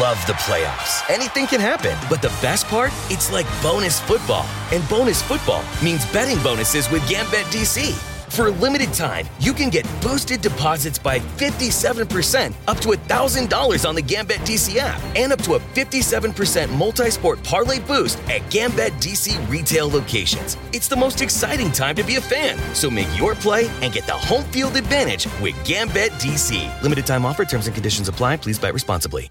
love the playoffs. Anything can happen. But the best part? It's like bonus football. And bonus football means betting bonuses with Gambit DC. For a limited time, you can get boosted deposits by 57% up to $1,000 on the Gambit DC app and up to a 57% multi sport parlay boost at Gambit DC retail locations. It's the most exciting time to be a fan. So make your play and get the home field advantage with Gambit DC. Limited time offer, terms and conditions apply. Please bet responsibly.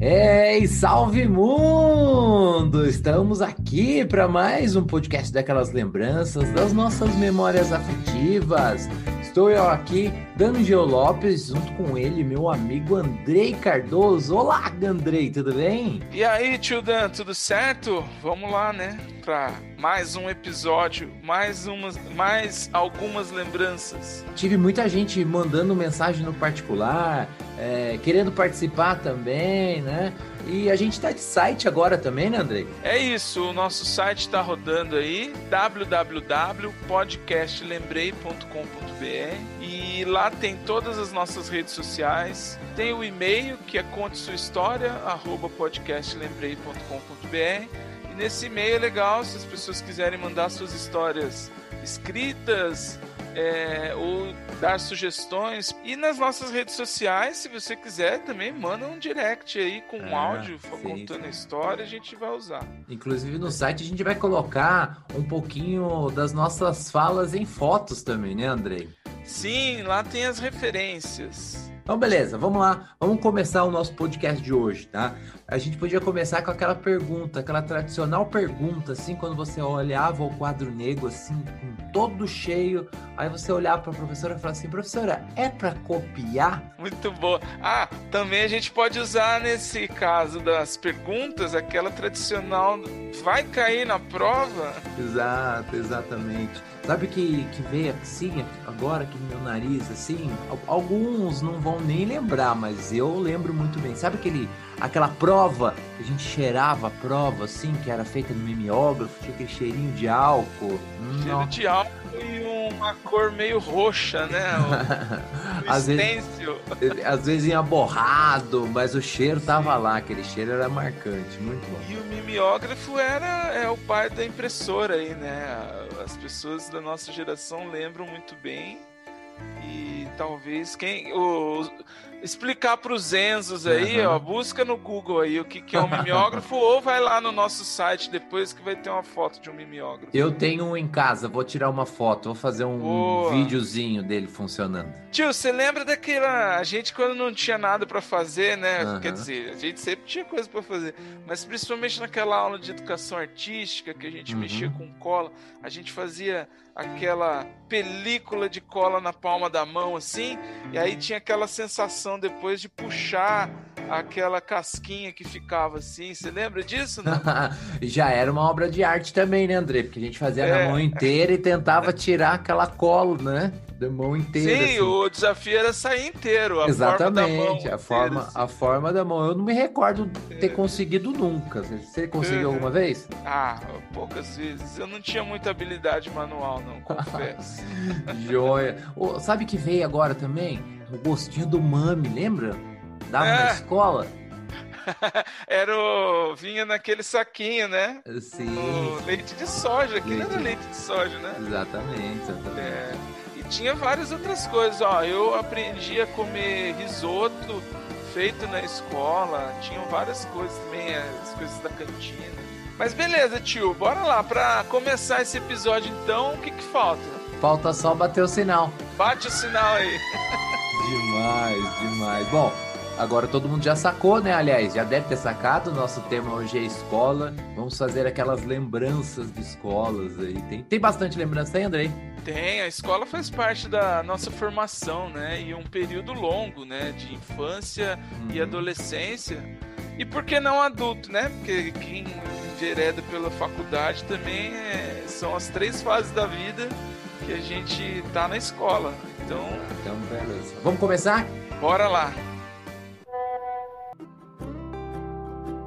Ei, salve mundo! Estamos aqui para mais um podcast daquelas lembranças das nossas memórias afetivas. Estou eu aqui, D'Angelo Lopes, junto com ele, meu amigo Andrei Cardoso. Olá, Andrei, tudo bem? E aí, tio Dan, tudo certo? Vamos lá, né? Pra mais um episódio, mais umas, mais algumas lembranças. Tive muita gente mandando mensagem no particular, é, querendo participar também, né? E a gente tá de site agora também, né, Andrei? É isso, o nosso site está rodando aí, www.podcastlembrei.com.br e lá tem todas as nossas redes sociais, tem o e-mail que é conte sua história, arroba podcastlembrei.com.br e nesse e-mail é legal se as pessoas quiserem mandar suas histórias escritas, é, ou dar sugestões. E nas nossas redes sociais, se você quiser, também manda um direct aí com um Ah, áudio sim, contando sim. a história, a gente vai usar. Inclusive no site a gente vai colocar um pouquinho das nossas falas em fotos também, né, Andrei? Sim, lá tem as referências. Então, beleza, vamos lá. Vamos começar o nosso podcast de hoje, tá? A gente podia começar com aquela pergunta, aquela tradicional pergunta, assim, quando você olhava o quadro negro, assim, com todo cheio, aí você olhava para a professora e falava assim: professora, é para copiar? Muito boa. Ah, também a gente pode usar nesse caso das perguntas aquela tradicional vai cair na prova? Exato, exatamente. Sabe que, que veio assim, agora aqui no meu nariz, assim, al- alguns não vão nem lembrar, mas eu lembro muito bem. Sabe aquele, aquela prova que a gente cheirava a prova, assim, que era feita no mimeógrafo, tinha aquele cheirinho de álcool? Cheiro de álcool e uma cor meio roxa, né? O, o Às vezes-. Às vezes ia borrado, mas o cheiro tava lá, aquele cheiro era marcante, muito bom. E o mimeógrafo era é o pai da impressora aí, né? As pessoas da nossa geração lembram muito bem. E talvez quem. O, explicar para os Enzos aí, Aham. ó, busca no Google aí o que, que é um mimeógrafo ou vai lá no nosso site depois que vai ter uma foto de um mimeógrafo. Eu tenho um em casa, vou tirar uma foto, vou fazer um Boa. videozinho dele funcionando. Tio, você lembra daquela. A gente quando não tinha nada pra fazer, né? Aham. Quer dizer, a gente sempre tinha coisa pra fazer. Mas principalmente naquela aula de educação artística que a gente Uhum. mexia com cola, a gente fazia aquela película de cola na palma da mão assim, e aí tinha aquela sensação depois de puxar aquela casquinha que ficava assim. Você lembra disso? Já era uma obra de arte também, né, André? Porque a gente fazia É. na mão inteira e tentava tirar aquela cola, né? Da mão inteira. Sim, assim. o desafio era sair inteiro. A Exatamente, forma da mão a, forma, inteira, a forma da mão. Eu não me recordo ter conseguido nunca. Você conseguiu Uhum. alguma vez? Ah, poucas vezes. Eu não tinha muita habilidade manual, não, confesso. Joia. Ô, sabe que veio agora também? O gostinho do mami, lembra? Dava na É. escola? Era o... Vinha naquele saquinho, né? Sim. O leite de soja. Aquilo Leite. era leite de soja, né? Exatamente, exatamente. É. Tinha várias outras coisas. Ó, eu aprendi a comer risoto feito na escola. Tinham várias coisas também, as coisas da cantina. Mas beleza, tio. Bora lá. Pra começar esse episódio, então, o que que falta? Falta só bater o sinal. Bate o sinal aí. Demais, demais. Bom, Agora todo mundo já sacou, né? Aliás, já deve ter sacado. Nosso tema hoje é escola. Vamos fazer aquelas lembranças de escolas aí. Tem, tem bastante lembrança aí, Andrei? Tem, a escola faz parte da nossa formação, né? E um período longo, né? De infância e Uhum. adolescência. E por que não adulto, né? Porque quem envereda pela faculdade também é- são as três fases da vida que a gente tá na escola. Então, Então, beleza. Vamos começar? bora lá.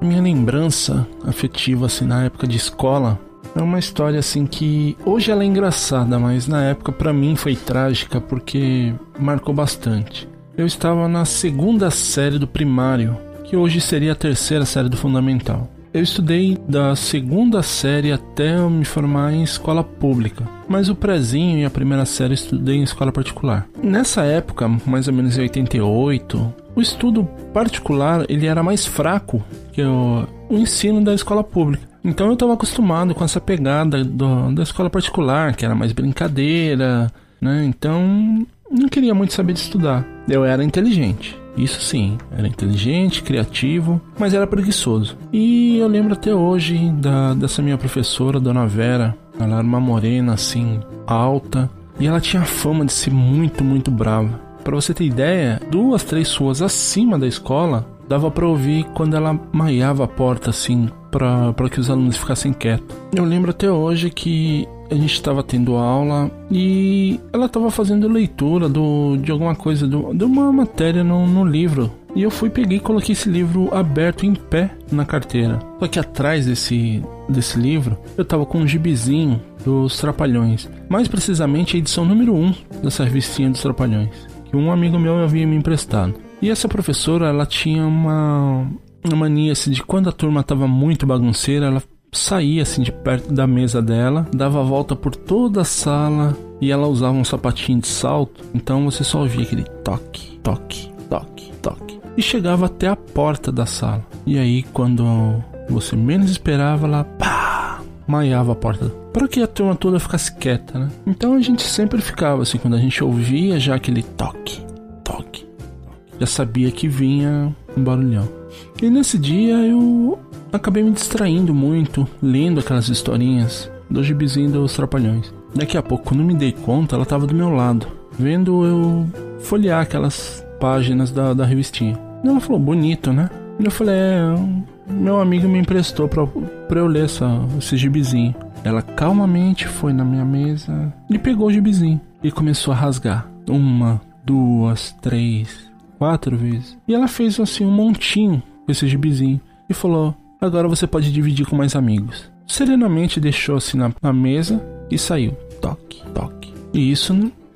Minha lembrança afetiva, assim, na época de escola, é uma história, assim, que hoje ela é engraçada, mas na época pra mim foi trágica porque marcou bastante. Eu estava na segunda série do primário, que hoje seria a terceira série do fundamental. Eu estudei da segunda série até me formar em escola pública, mas o prezinho e a primeira série eu estudei em escola particular. Nessa época, mais ou menos em 88, o estudo particular ele era mais fraco que o, o ensino da escola pública. Então eu estava acostumado com essa pegada do- da escola particular, que era mais brincadeira, né? Então não queria muito saber de estudar. Eu era inteligente. Isso sim, era inteligente, criativo, mas era preguiçoso. E eu lembro até hoje da, dessa minha professora, Dona Vera. Ela era uma morena assim, alta, e ela tinha fama de ser muito, muito brava. Pra você ter ideia, duas, três ruas acima da escola, dava pra ouvir quando ela maiava a porta assim, pra que os alunos ficassem quietos. Eu lembro até hoje que a gente estava tendo aula e ela estava fazendo leitura do, de alguma coisa, do, de uma matéria no, no livro. E eu fui, peguei e coloquei esse livro aberto em pé na carteira. Só que atrás desse, desse livro eu tava com um gibizinho dos Trapalhões. Mais precisamente a edição número 1 dessa revistinha dos Trapalhões. Que um amigo meu havia me emprestado. E essa professora, ela tinha uma, uma mania assim, de quando a turma tava muito bagunceira, ela saía assim de perto da mesa dela, dava a volta por toda a sala e ela usava um sapatinho de salto, então você só ouvia aquele toque, toque, toque, toque e chegava até a porta da sala. E aí quando você menos esperava, ela pá, maiava a porta para que a turma toda ficasse quieta, né? Então a gente sempre ficava assim quando a gente ouvia já aquele toque, toque, já sabia que vinha um barulhão. E nesse dia eu acabei me distraindo muito, lendo aquelas historinhas do gibizinho dos Trapalhões. Daqui a pouco, quando me dei conta, ela estava do meu lado, vendo eu folhear aquelas páginas da, da revistinha. Ela falou, bonito, né? E eu falei, é, meu amigo me emprestou pra, pra eu ler essa, esse gibizinho. Ela calmamente foi na minha mesa e pegou o gibizinho e começou a rasgar. Uma, duas, três, quatro vezes. E ela fez assim um montinho com esse gibizinho e falou: Agora você pode dividir com mais amigos. Serenamente deixou assim na, na mesa e saiu. Toque, toque. E isso,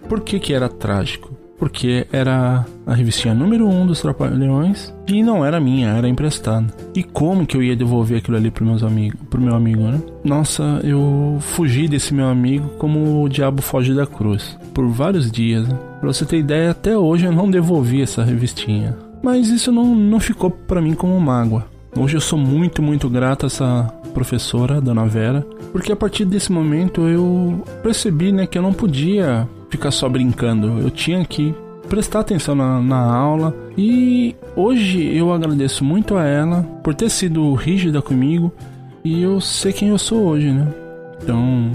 por que que era trágico? Porque era a revistinha número 1 um dos Trapalhões e não era minha, era emprestada. E como que eu ia devolver aquilo ali pro, meus amigos, pro meu amigo, né? Nossa, eu fugi desse meu amigo como o diabo foge da cruz. Por vários dias, né? Pra você ter ideia, até hoje eu não devolvi essa revistinha. Mas isso não, não ficou pra mim como mágoa. Hoje eu sou muito, muito grato a essa professora, Dona Vera, porque a partir desse momento eu percebi né, que eu não podia ficar só brincando, eu tinha que prestar atenção na, na aula e hoje eu agradeço muito a ela por ter sido rígida comigo e eu sei quem eu sou hoje, né? Então,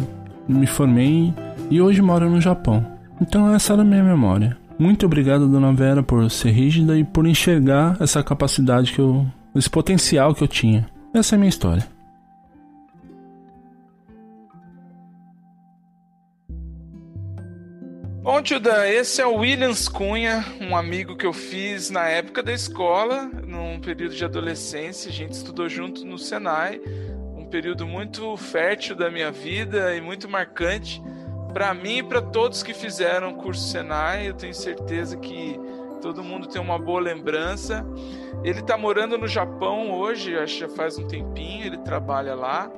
me formei e hoje moro no Japão. Então essa era a minha memória. Muito obrigado, Dona Vera, por ser rígida e por enxergar essa capacidade que eu. Esse potencial que eu tinha. Essa é a minha história. Bom, tio Dan, esse é o Williams Cunha, um amigo que eu fiz na época da escola, num período de adolescência. A gente estudou junto no Senai, um período muito fértil da minha vida e muito marcante para mim e para todos que fizeram o curso Senai. Eu tenho certeza que todo mundo tem uma boa lembrança. Ele está morando no Japão hoje, acho que já faz um tempinho, ele trabalha lá.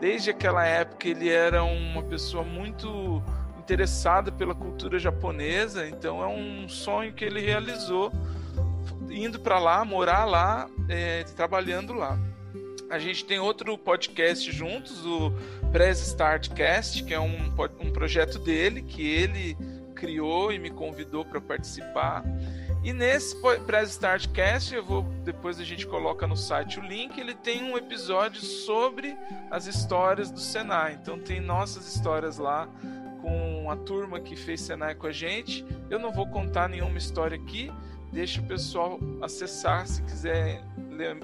Desde aquela época ele era uma pessoa muito interessada pela cultura japonesa, então é um sonho que ele realizou indo para lá, morar lá, é, trabalhando lá. A gente tem outro podcast juntos, o Press Start Cast, que é um, um projeto dele que ele criou e me convidou para participar. E nesse Press Start Cast, eu vou depois a gente coloca no site o link, ele tem um episódio sobre as histórias do Senai. Então tem nossas histórias lá com a turma que fez Senai com a gente. Eu não vou contar nenhuma história aqui, deixa o pessoal acessar se quiser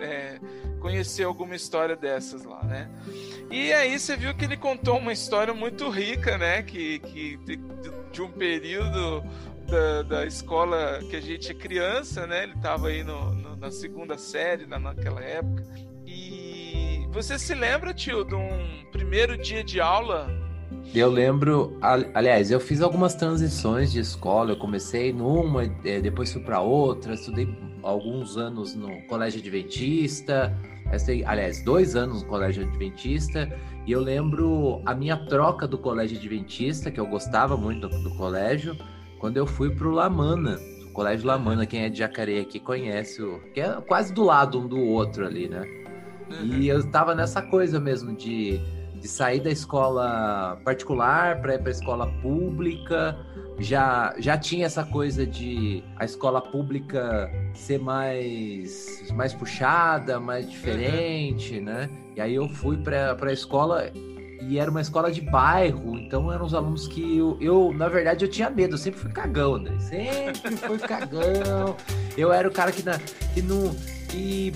é, conhecer alguma história dessas lá, né? E aí você viu que ele contou uma história muito rica, né? Que, que de, de um período da, da escola que a gente é criança, né? Ele estava aí no, no- na segunda série, na, naquela época. E você se lembra, tio, de um primeiro dia de aula? Eu lembro, al- aliás, eu fiz algumas transições de escola. Eu comecei numa, eh, depois fui para outra. Estudei alguns anos no colégio adventista. Aliás, dois anos no colégio adventista. E eu lembro a minha troca do colégio adventista, que eu gostava muito do, do colégio, quando eu fui pro Lamana. O colégio Lamana, quem é de Jacareí aqui conhece, o, que é quase do lado um do outro ali, né? E eu tava nessa coisa mesmo de, de sair da escola particular para ir para a escola pública. Já, já tinha essa coisa de a escola pública ser mais, mais puxada, mais diferente, né? E aí eu fui para a escola e era uma escola de bairro, então eram os alunos que eu, eu, na verdade, eu tinha medo, eu sempre fui cagão, né? Sempre fui cagão. Eu era o cara que, na, que não. Que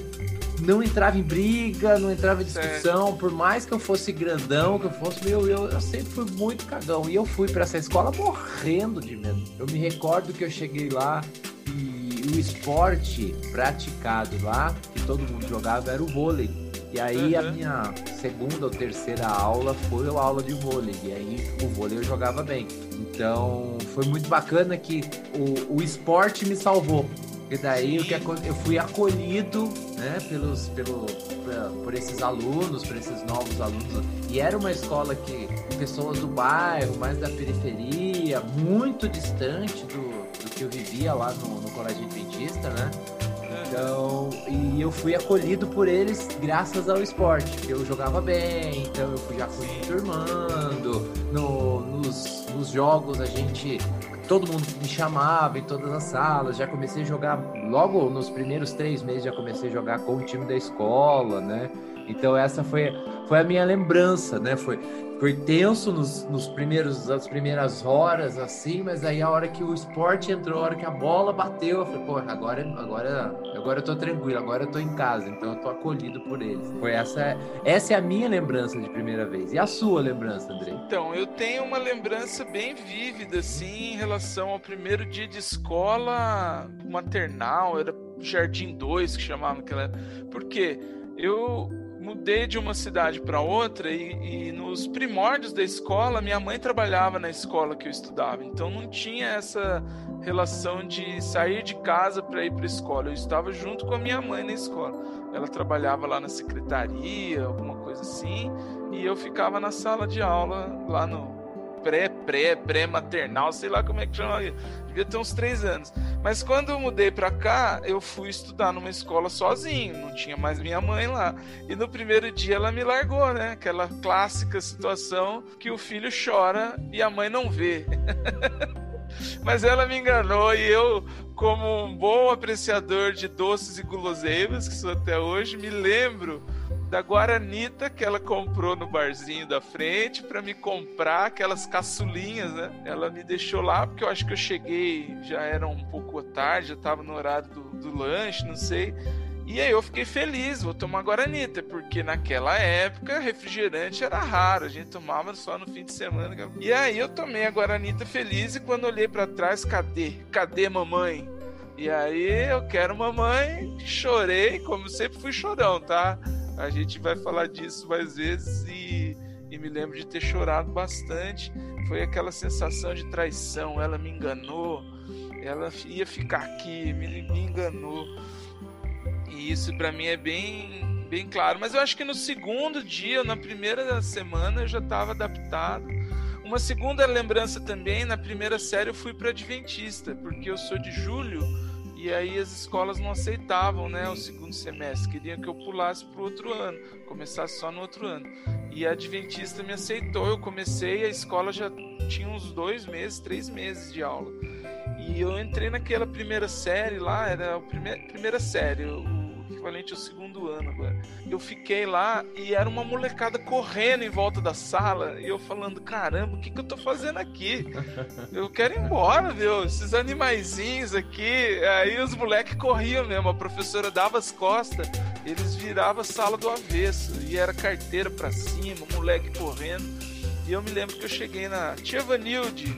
não entrava em briga, não entrava em discussão, por mais que eu fosse grandão, que eu fosse, meu, eu, eu sempre fui muito cagão. E eu fui para essa escola morrendo de medo. Eu me recordo que eu cheguei lá e o esporte praticado lá, que todo mundo jogava, era o vôlei. E aí a Uhum. minha segunda ou terceira aula foi a aula de vôlei. E aí o vôlei eu jogava bem. Então foi muito bacana que o, o esporte me salvou. E daí o que eu fui acolhido, né, pelos, pelo, por esses alunos, por esses novos alunos. E era uma escola que pessoas do bairro, mais da periferia, muito distante do, do que eu vivia lá no, no colégio adventista, né? Então, e eu fui acolhido por eles graças ao esporte. Eu jogava bem, então eu já fui me turmando. No, nos, nos jogos a gente. Todo mundo me chamava em todas as salas. Já comecei a jogar. Logo nos primeiros três meses já comecei a jogar com o time da escola, né? Então essa foi, foi a minha lembrança, né? Foi, foi tenso nos, nos primeiros, nas primeiras horas, assim, mas aí a hora que o esporte entrou, a hora que a bola bateu, eu falei, pô, agora, agora, agora eu tô tranquilo, agora eu tô em casa, então eu tô acolhido por eles. Foi essa, essa é a minha lembrança de primeira vez. E a sua lembrança, André? Então, eu tenho uma lembrança bem vívida, assim, em relação ao primeiro dia de escola maternal, era Jardim 2 que chamava naquela época. Porque eu mudei de uma cidade para outra e, e nos primórdios da escola, minha mãe trabalhava na escola que eu estudava, então não tinha essa relação de sair de casa para ir para a escola. Eu estava junto com a minha mãe na escola. Ela trabalhava lá na secretaria, alguma coisa assim, e eu ficava na sala de aula lá no pré, pré-maternal, sei lá como é que chama. Devia ter uns três anos. Mas quando eu mudei pra cá, eu fui estudar numa escola sozinho, não tinha mais minha mãe lá. E no primeiro dia ela me largou, né? Aquela clássica situação que o filho chora e a mãe não vê. Mas ela me enganou e eu, como um bom apreciador de doces e guloseimas, que sou até hoje, me lembro da Guaranita que ela comprou no barzinho da frente para me comprar aquelas caçulinhas, né? Ela me deixou lá porque eu acho que eu cheguei, já era um pouco tarde, já estava no horário do, do lanche, não sei. E aí eu fiquei feliz, vou tomar Guaranita, porque naquela época refrigerante era raro, a gente tomava só no fim de semana. E aí eu tomei a Guaranita feliz e quando olhei para trás, cadê? Cadê mamãe? E aí eu quero mamãe, chorei, como sempre fui chorão, tá? A gente vai falar disso mais vezes e, e me lembro de ter chorado bastante. Foi aquela sensação de traição, ela me enganou, ela ia ficar aqui, me, me enganou. E isso para mim é bem, bem claro. Mas eu acho que no segundo dia, na primeira semana, eu já estava adaptado. Uma segunda lembrança também, na primeira série eu fui para Adventista, porque eu sou de julho e aí as escolas não aceitavam né, o segundo semestre, queriam que eu pulasse para o outro ano, começasse só no outro ano. E a Adventista me aceitou, eu comecei, a escola já tinha uns dois meses, três meses de aula. E eu entrei naquela primeira série lá, era a primeira, primeira série, equivalente ao segundo ano agora. Eu fiquei lá e era uma molecada correndo em volta da sala e eu falando: caramba, o que, que eu tô fazendo aqui? Eu quero ir embora, viu? Esses animaizinhos aqui. Aí os moleques corriam mesmo, a professora dava as costas, eles viravam a sala do avesso e era carteira pra cima, moleque correndo. E eu me lembro que eu cheguei na Tia Vanilde,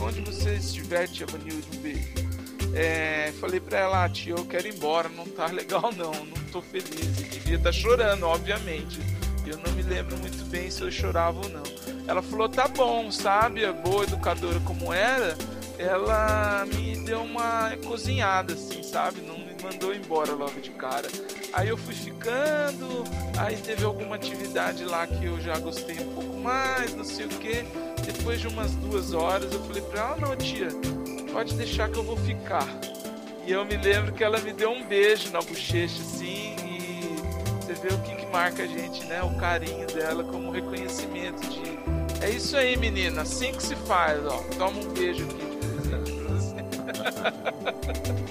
onde você estiver, Tia Vanilde, um beijo. É, falei pra ela, ah, tia, eu quero ir embora, não tá legal não, não tô feliz. E devia estar tá chorando, obviamente. Eu não me lembro muito bem se eu chorava ou não. Ela falou, tá bom, sabe? A boa educadora como era, ela me deu uma cozinhada, assim, sabe? Não me mandou embora logo de cara. Aí eu fui ficando, aí teve alguma atividade lá que eu já gostei um pouco mais, não sei o que. Depois de umas duas horas eu falei pra ela, não, tia, pode deixar que eu vou ficar. E eu me lembro que ela me deu um beijo na bochecha, assim, e você vê o que, que marca a gente, né? O carinho dela como reconhecimento de. É isso aí, menina, assim que se faz, ó. Toma um beijo aqui.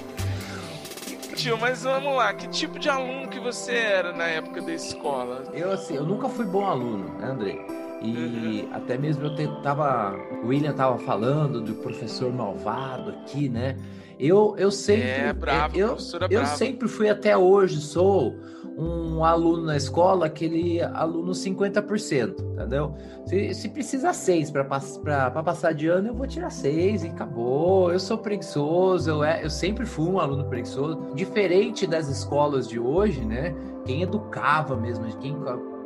Tio, mas vamos lá, que tipo de aluno que você era na época da escola? Eu assim, eu nunca fui bom aluno, né, André? E uhum. até mesmo eu tava. O William tava falando do professor malvado aqui, né? Eu, eu sempre. É, bravo, eu, eu bravo. sempre fui até hoje, sou um aluno na escola, aquele aluno 50%, entendeu? Se, se precisa seis para passar de ano, eu vou tirar seis e acabou. Eu sou preguiçoso, eu, é, eu sempre fui um aluno preguiçoso. Diferente das escolas de hoje, né? Quem educava mesmo, quem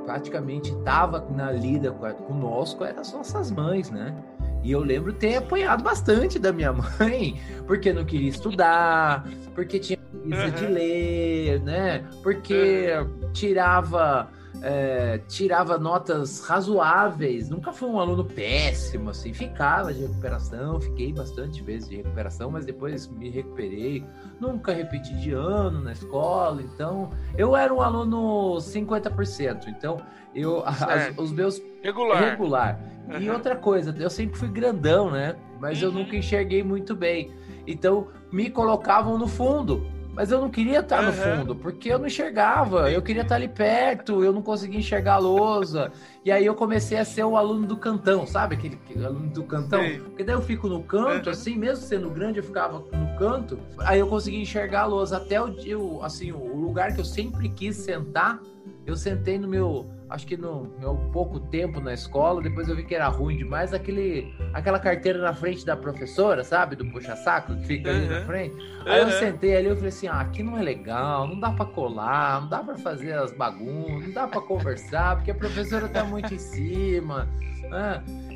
praticamente estava na lida conosco eram as nossas mães, né? E eu lembro ter apanhado bastante da minha mãe, porque não queria estudar, porque tinha preguiça uhum. de ler, né? Porque tirava é, tirava notas razoáveis, nunca foi um aluno péssimo, assim, ficava de recuperação, fiquei bastante vezes de recuperação, mas depois me recuperei, nunca repeti de ano na escola, então eu era um aluno 50%, então eu as, os meus regular. regular. Uhum. E outra coisa, eu sempre fui grandão, né? Mas uhum. eu nunca enxerguei muito bem. Então me colocavam no fundo. Mas eu não queria estar uhum. no fundo, porque eu não enxergava. Eu queria estar ali perto, eu não conseguia enxergar a lousa. E aí eu comecei a ser o aluno do cantão, sabe? Aquele, aquele aluno do cantão. Sim. Porque daí eu fico no canto, uhum. assim, mesmo sendo grande, eu ficava no canto. Aí eu conseguia enxergar a lousa. Até o, eu, assim, o lugar que eu sempre quis sentar, eu sentei no meu acho que no meu pouco tempo na escola, depois eu vi que era ruim demais, aquele, aquela carteira na frente da professora, sabe? Do puxa-saco que fica ali na frente. Aí uhum. eu sentei ali e falei assim: ah, aqui não é legal, não dá para colar, não dá para fazer as bagunças, não dá para conversar, porque a professora tá muito em cima.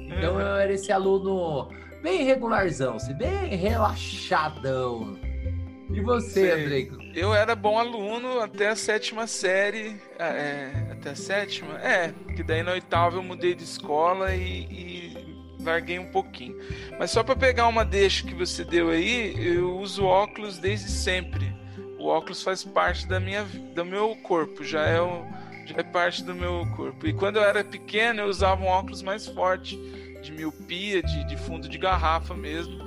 Então uhum. eu era esse aluno bem regularzão, assim, bem relaxadão. E você, Andrei? Eu era bom aluno até a sétima série. É, é, até a sétima? É, que daí na oitava eu mudei de escola e, e larguei um pouquinho. Mas só para pegar uma deixa que você deu aí, eu uso óculos desde sempre. O óculos faz parte da minha, do meu corpo, já é, o, já é parte do meu corpo. E quando eu era pequeno, eu usava um óculos mais forte, de miopia, de, de fundo de garrafa mesmo.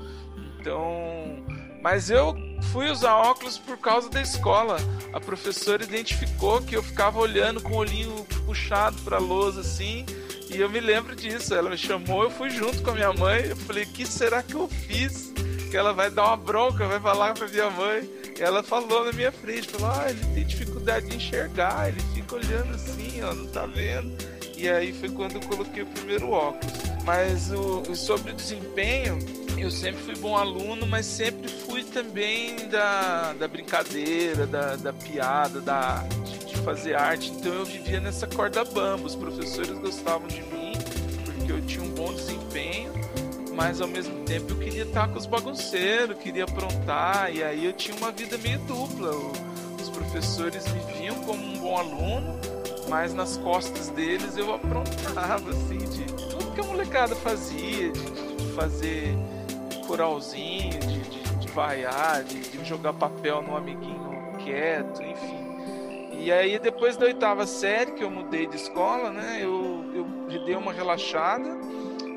Então, mas eu fui usar óculos por causa da escola. A professora identificou que eu ficava olhando com o olhinho puxado para a lousa assim. E eu me lembro disso. Ela me chamou, eu fui junto com a minha mãe. Eu falei: "O que será que eu fiz?" Que ela vai dar uma bronca, vai falar para minha mãe. E ela falou na minha frente, falou: "Ah, ele tem dificuldade de enxergar, ele fica olhando assim, ó, não tá vendo". E aí foi quando eu coloquei o primeiro óculos. Mas o, sobre o desempenho, eu sempre fui bom aluno, mas sempre fui também da, da brincadeira, da, da piada, da, de, de, fazer arte. Então eu vivia nessa corda bamba. Os professores gostavam de mim porque eu tinha um bom desempenho, mas ao mesmo tempo eu queria estar com os bagunceiros, queria aprontar, e aí eu tinha uma vida meio dupla. os professores me viam como um bom aluno, mas nas costas deles eu aprontava, assim, de tudo que a molecada fazia, de, de fazer coralzinho, de, de, de vaiar, de, de jogar papel no amiguinho quieto, enfim. E aí depois da oitava série que eu mudei de escola, né, eu, eu dei uma relaxada,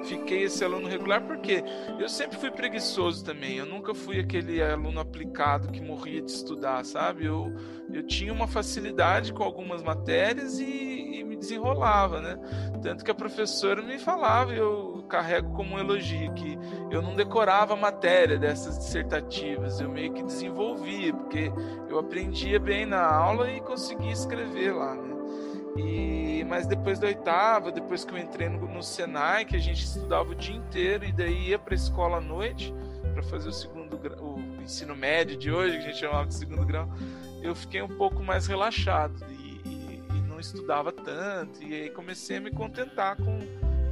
fiquei esse aluno regular porque eu sempre fui preguiçoso também. Eu nunca fui aquele aluno aplicado que morria de estudar, sabe? Eu, eu tinha uma facilidade com algumas matérias e, e desenrolava, né? Tanto que a professora me falava, eu carrego como um elogio, que eu não decorava a matéria dessas dissertativas, eu meio que desenvolvia, porque eu aprendia bem na aula e conseguia escrever lá, né? E, mas depois da oitava, depois que eu entrei no, no Senai, que a gente estudava o dia inteiro e daí ia para a escola à noite para fazer o segundo o ensino médio de hoje, que a gente chamava de segundo grau, eu fiquei um pouco mais relaxado estudava tanto. E aí comecei a me contentar com,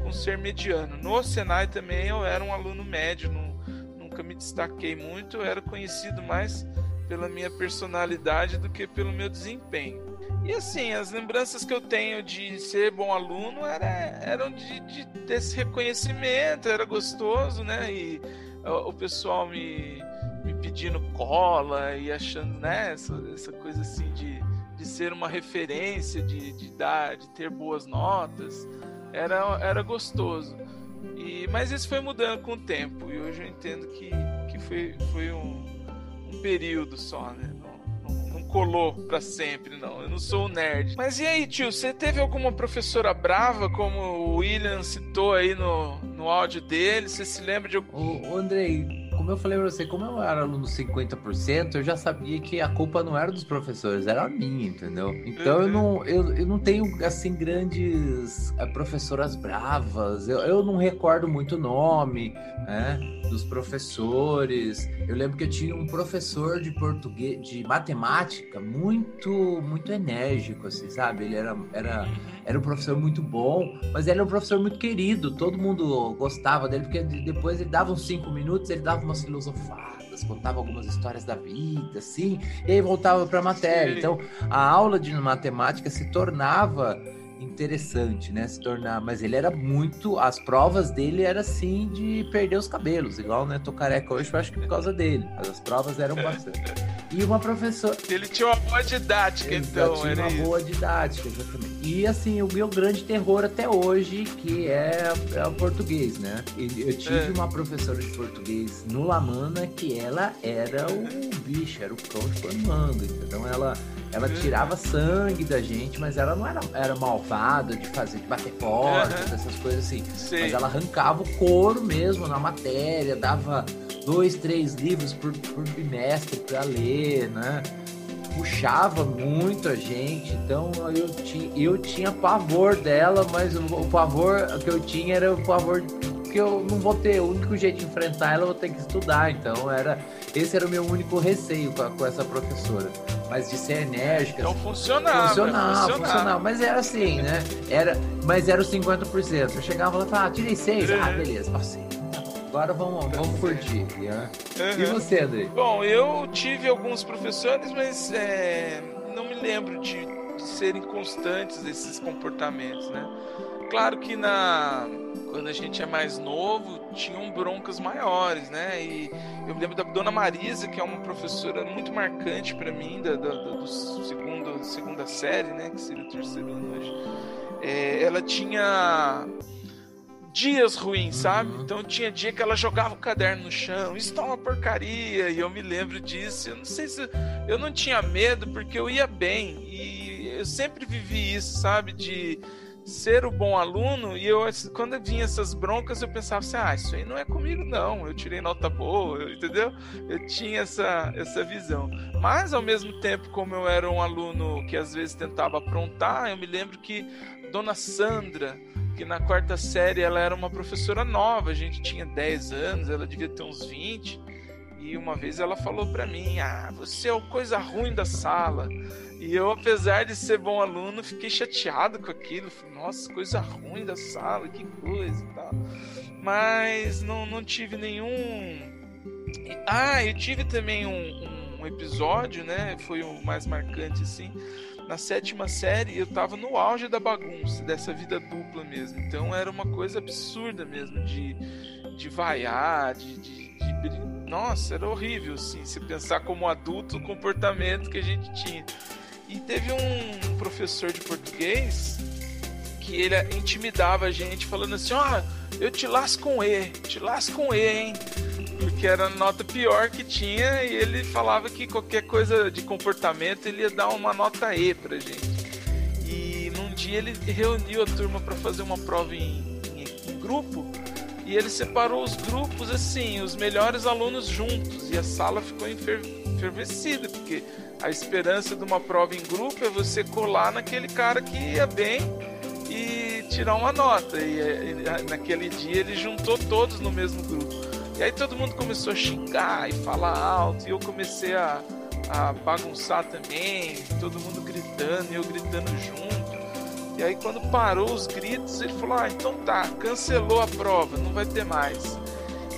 com ser mediano. No Senai também eu era um aluno médio, não, nunca me destaquei muito, eu era conhecido mais pela minha personalidade do que pelo meu desempenho. E assim, as lembranças que eu tenho de ser bom aluno era, eram de, de reconhecimento, era gostoso, né? E o, o pessoal me, me pedindo cola e achando, né, essa, essa coisa assim de, de ser uma referência, de, de dar, de ter boas notas, era, era gostoso. E, mas isso foi mudando com o tempo, e hoje eu entendo que, que foi, foi um, um período só, né? colou para sempre, não. Eu não sou um nerd. Mas e aí, tio, você teve alguma professora brava, como o William citou aí no, no áudio dele? Você se lembra de Andrei, como eu falei pra você, como eu era aluno 50%, eu já sabia que a culpa não era dos professores, era minha, entendeu? Então eu, não, eu, eu não tenho, assim, grandes é, professoras bravas, eu, eu não recordo muito o nome, né, dos professores. Eu lembro que eu tinha um professor de português, de matemática, muito, muito enérgico, assim, sabe? Ele era, era, era um professor muito bom, mas ele era um professor muito querido, todo mundo gostava dele, porque depois ele dava uns cinco minutos, ele dava uma umas filosofadas, contava algumas histórias da vida, assim, e aí voltava para a matéria. Então, a aula de matemática se tornava interessante, né? Se tornar, mas ele era muito, as provas dele era assim de perder os cabelos, igual né, tô careca hoje, eu acho que por causa dele. Mas as provas eram bastante. E uma professora. Ele tinha uma boa didática, então. Tinha uma isso. boa didática, exatamente. E assim, o meu grande terror até hoje, que é, é o português, né? Eu tive é. uma professora de português no Lamana que ela era o bicho, era o cão formando, então ela ela uhum. tirava sangue da gente, mas ela não era, era malvada de fazer, de bater portas, uhum. essas coisas assim. Sim. Mas ela arrancava o couro mesmo na matéria, dava dois, três livros por, por bimestre para ler, né? Puxava muito a gente, então eu, tinha, eu tinha pavor dela, mas o, o pavor que eu tinha era o pavor que eu não vou ter, o único jeito de enfrentar ela eu vou ter que estudar, então era esse era o meu único receio com, a, com essa professora mas de ser enérgica. Então funcionava. Funcionava, funcionava, funcionava. Mas era assim, né? Era, mas era os 50%. Eu chegava lá e falava, ah, tirei 6. Ah, uhum. beleza, passei. Agora vamos, vamos curtir. Né? Uhum. E você, André? Bom, eu tive alguns professores, mas é, não me lembro de, de serem constantes esses comportamentos, né? Claro que na quando a gente é mais novo, tinham broncas maiores, né? E eu me lembro da Dona Marisa, que é uma professora muito marcante para mim, da, da, do segundo, segunda série, né? Que seria o terceiro ano hoje. É, ela tinha dias ruins, sabe? Uhum. Então tinha dia que ela jogava o caderno no chão, isso tá uma porcaria, e eu me lembro disso. Eu não sei se eu não tinha medo porque eu ia bem e eu sempre vivi isso, sabe? De ser o bom aluno e eu quando vinha essas broncas eu pensava assim, ah, isso aí não é comigo não, eu tirei nota boa, entendeu? Eu tinha essa essa visão. Mas ao mesmo tempo, como eu era um aluno que às vezes tentava aprontar, eu me lembro que Dona Sandra, que na quarta série ela era uma professora nova, a gente tinha 10 anos, ela devia ter uns 20, e uma vez ela falou para mim: "Ah, você é o coisa ruim da sala". E eu, apesar de ser bom aluno, fiquei chateado com aquilo. Falei, nossa, coisa ruim da sala, que coisa e tal. Mas não, não tive nenhum. Ah, eu tive também um, um episódio, né? Foi o mais marcante, assim. Na sétima série, eu tava no auge da bagunça, dessa vida dupla mesmo. Então era uma coisa absurda mesmo, de, de vaiar, de, de, de nossa, era horrível, assim, se pensar como adulto o comportamento que a gente tinha. E teve um professor de português que ele intimidava a gente falando assim: ó, oh, eu te lasco com E, te lasco com E, hein? Porque era a nota pior que tinha e ele falava que qualquer coisa de comportamento ele ia dar uma nota E pra gente. E num dia ele reuniu a turma para fazer uma prova em, em, em grupo e ele separou os grupos assim, os melhores alunos juntos e a sala ficou enfervecida, porque a esperança de uma prova em grupo é você colar naquele cara que ia bem e tirar uma nota. E, e naquele dia ele juntou todos no mesmo grupo. E aí todo mundo começou a xingar e falar alto, e eu comecei a, a bagunçar também, todo mundo gritando e eu gritando junto. E aí quando parou os gritos, ele falou: "Ah, então tá, cancelou a prova, não vai ter mais".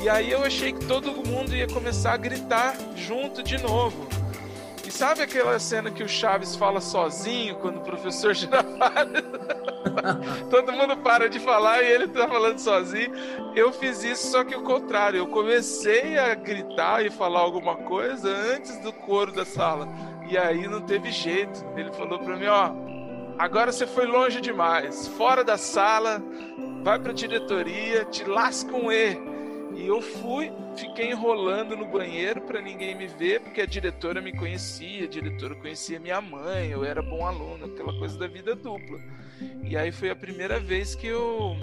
E aí eu achei que todo mundo ia começar a gritar junto de novo. Sabe aquela cena que o Chaves fala sozinho quando o professor Girafales Todo mundo para de falar e ele tá falando sozinho. Eu fiz isso, só que o contrário. Eu comecei a gritar e falar alguma coisa antes do coro da sala. E aí não teve jeito. Ele falou para mim, ó, agora você foi longe demais. Fora da sala, vai pra diretoria, te lasca um E. E eu fui, fiquei enrolando no banheiro para ninguém me ver, porque a diretora me conhecia, a diretora conhecia minha mãe, eu era bom aluno, aquela coisa da vida dupla. E aí foi a primeira vez que eu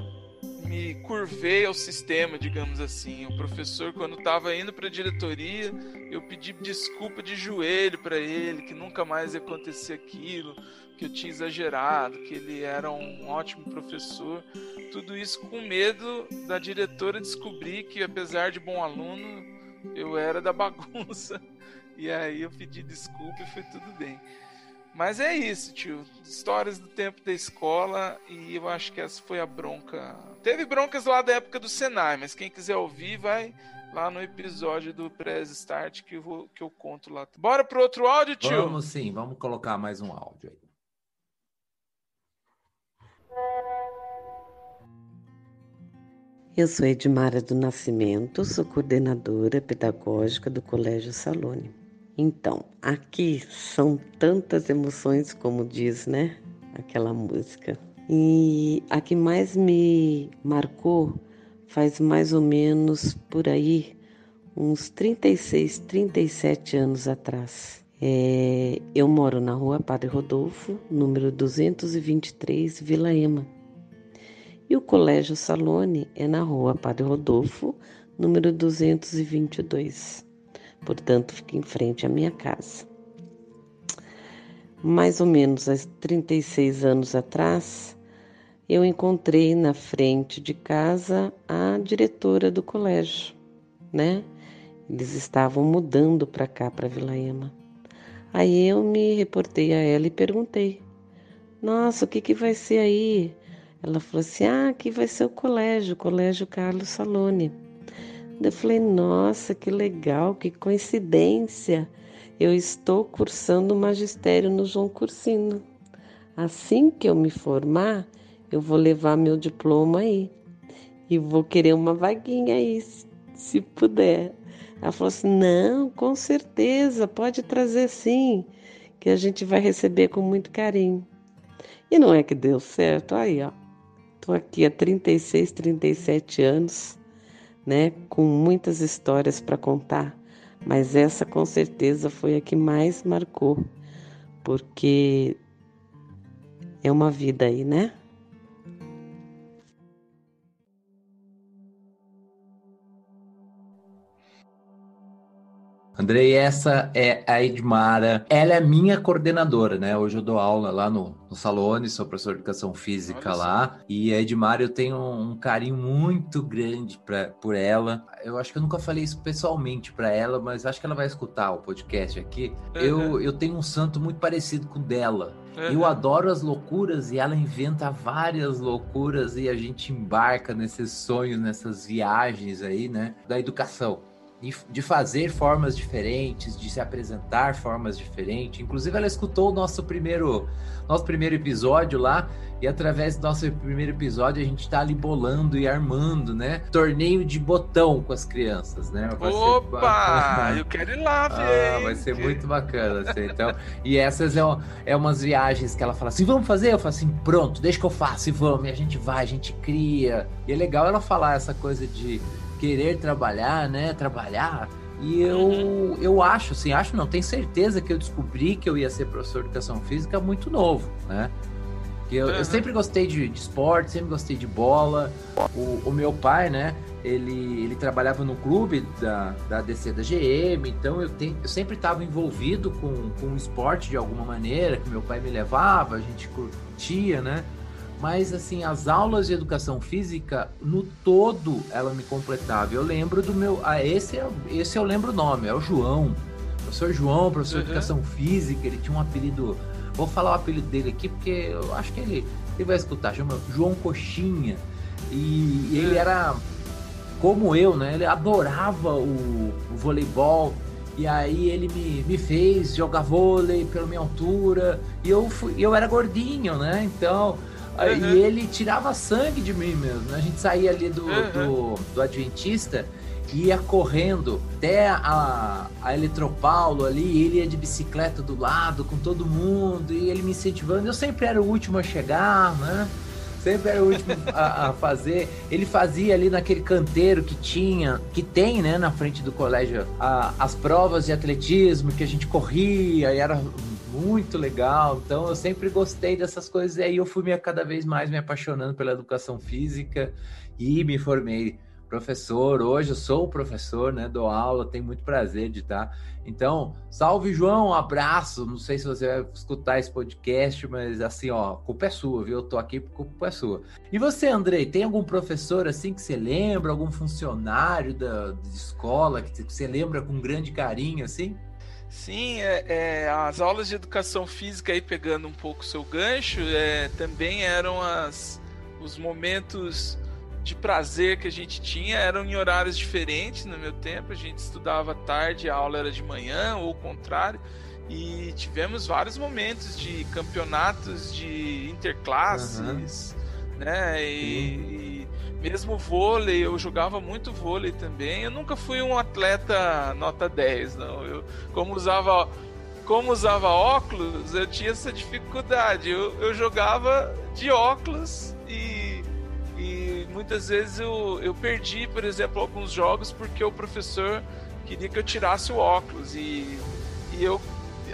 me curvei ao sistema, digamos assim. O professor, quando estava indo para a diretoria, eu pedi desculpa de joelho para ele, que nunca mais ia acontecer aquilo, que eu tinha exagerado, que ele era um ótimo professor. Tudo isso com medo da diretora descobrir que, apesar de bom aluno, eu era da bagunça. E aí eu pedi desculpa e foi tudo bem. Mas é isso, tio. Histórias do tempo da escola e eu acho que essa foi a bronca. Teve broncas lá da época do Senai, mas quem quiser ouvir vai lá no episódio do Press Start que eu, vou, que eu conto lá. Bora pro outro áudio, tio? Vamos sim, vamos colocar mais um áudio aí. Eu sou Edmara do Nascimento, sou coordenadora pedagógica do Colégio Salone. Então, aqui são tantas emoções, como diz, né? Aquela música. E a que mais me marcou faz mais ou menos por aí uns 36, 37 anos atrás. É, eu moro na rua Padre Rodolfo, número 223, Vila Ema. E o Colégio Salone é na rua Padre Rodolfo, número 222 portanto, fica em frente à minha casa. Mais ou menos há 36 anos atrás, eu encontrei na frente de casa a diretora do colégio, né? Eles estavam mudando para cá, para Vila Ema. Aí eu me reportei a ela e perguntei: Nossa, o que, que vai ser aí? Ela falou assim: Ah, aqui vai ser o colégio, o Colégio Carlos Salone. Eu falei, nossa, que legal, que coincidência. Eu estou cursando magistério no João Cursino. Assim que eu me formar, eu vou levar meu diploma aí. E vou querer uma vaguinha aí, se puder. Ela falou assim: não, com certeza, pode trazer sim, que a gente vai receber com muito carinho. E não é que deu certo? Aí, ó. Estou aqui há 36, 37 anos né, com muitas histórias para contar, mas essa com certeza foi a que mais marcou, porque é uma vida aí, né? Andrei, essa é a Edmara. Ela é minha coordenadora, né? Hoje eu dou aula lá no, no Salone, sou professor de educação física lá. E a Edmara, eu tenho um, carinho muito grande pra, por ela. Eu acho que eu nunca falei isso pessoalmente para ela, mas acho que ela vai escutar o podcast aqui. Uhum. Eu, eu tenho um santo muito parecido com o dela. Uhum. Eu adoro as loucuras e ela inventa várias loucuras e a gente embarca nesses sonhos, nessas viagens aí, né? Da educação de fazer formas diferentes, de se apresentar formas diferentes. Inclusive, ela escutou o nosso primeiro, nosso primeiro episódio lá, e através do nosso primeiro episódio a gente está ali bolando e armando, né? Torneio de botão com as crianças, né? Vai Opa! Eu quero ir lá ver. Ah, vai ser muito bacana. Assim, então, e essas é, é umas viagens que ela fala assim: vamos fazer? Eu falo assim: pronto, deixa que eu faço e vamos. E a gente vai, a gente cria. E é legal ela falar essa coisa de querer trabalhar, né? Trabalhar. E eu, uhum. eu acho, assim, acho não, tenho certeza que eu descobri que eu ia ser professor de educação física muito novo, né? Eu, uhum. eu sempre gostei de, de, esporte, sempre gostei de bola. O, o, meu pai, né? Ele, ele trabalhava no clube da, da DC da GM, então eu, te, eu sempre estava envolvido com, com o esporte de alguma maneira, que meu pai me levava, a gente curtia, né? Mas assim, as aulas de educação física, no todo, ela me completava. Eu lembro do meu. Ah, esse, é, esse eu lembro o nome, é o João. Professor João, professor uhum. de educação física, ele tinha um apelido. Vou falar o apelido dele aqui, porque eu acho que ele, ele vai escutar, chama João Coxinha. E, e ele era como eu, né? Ele adorava o, o voleibol. E aí ele me, me fez jogar vôlei pela minha altura. E eu, fui, eu era gordinho, né? Então Uhum. E ele tirava sangue de mim mesmo. Né? A gente saía ali do, uhum. do, do Adventista ia correndo até a, a Eletropaulo ali, ele ia de bicicleta do lado com todo mundo, e ele me incentivando. Eu sempre era o último a chegar, né? Sempre era o último a, a, fazer. Ele fazia ali naquele canteiro que tinha, que tem, né, na frente do colégio, a, as provas de atletismo que a gente corria, e era muito legal. Então eu sempre gostei dessas coisas e aí eu fui me, cada vez mais me apaixonando pela educação física e me formei professor. Hoje eu sou professor, né? Dou aula, tenho muito prazer de estar. Então, salve João, um abraço. Não sei se você vai escutar esse podcast, mas assim, ó, culpa é sua, viu? Eu tô aqui porque culpa é sua. E você, Andrei, tem algum professor assim que você lembra, algum funcionário da, da escola que você lembra com grande carinho assim? Sim, é, é, as aulas de educação física aí pegando um pouco o seu gancho, é, também eram as, os momentos de prazer que a gente tinha, eram em horários diferentes no meu tempo, a gente estudava tarde, a aula era de manhã, ou o contrário, e tivemos vários momentos de campeonatos de interclasses, uhum. né, e, mesmo vôlei, eu jogava muito vôlei também. Eu nunca fui um atleta nota 10, não. Eu, como usava como usava óculos, eu tinha essa dificuldade. Eu, eu jogava de óculos e, e muitas vezes eu, eu perdi, por exemplo, alguns jogos porque o professor queria que eu tirasse o óculos. E, e eu,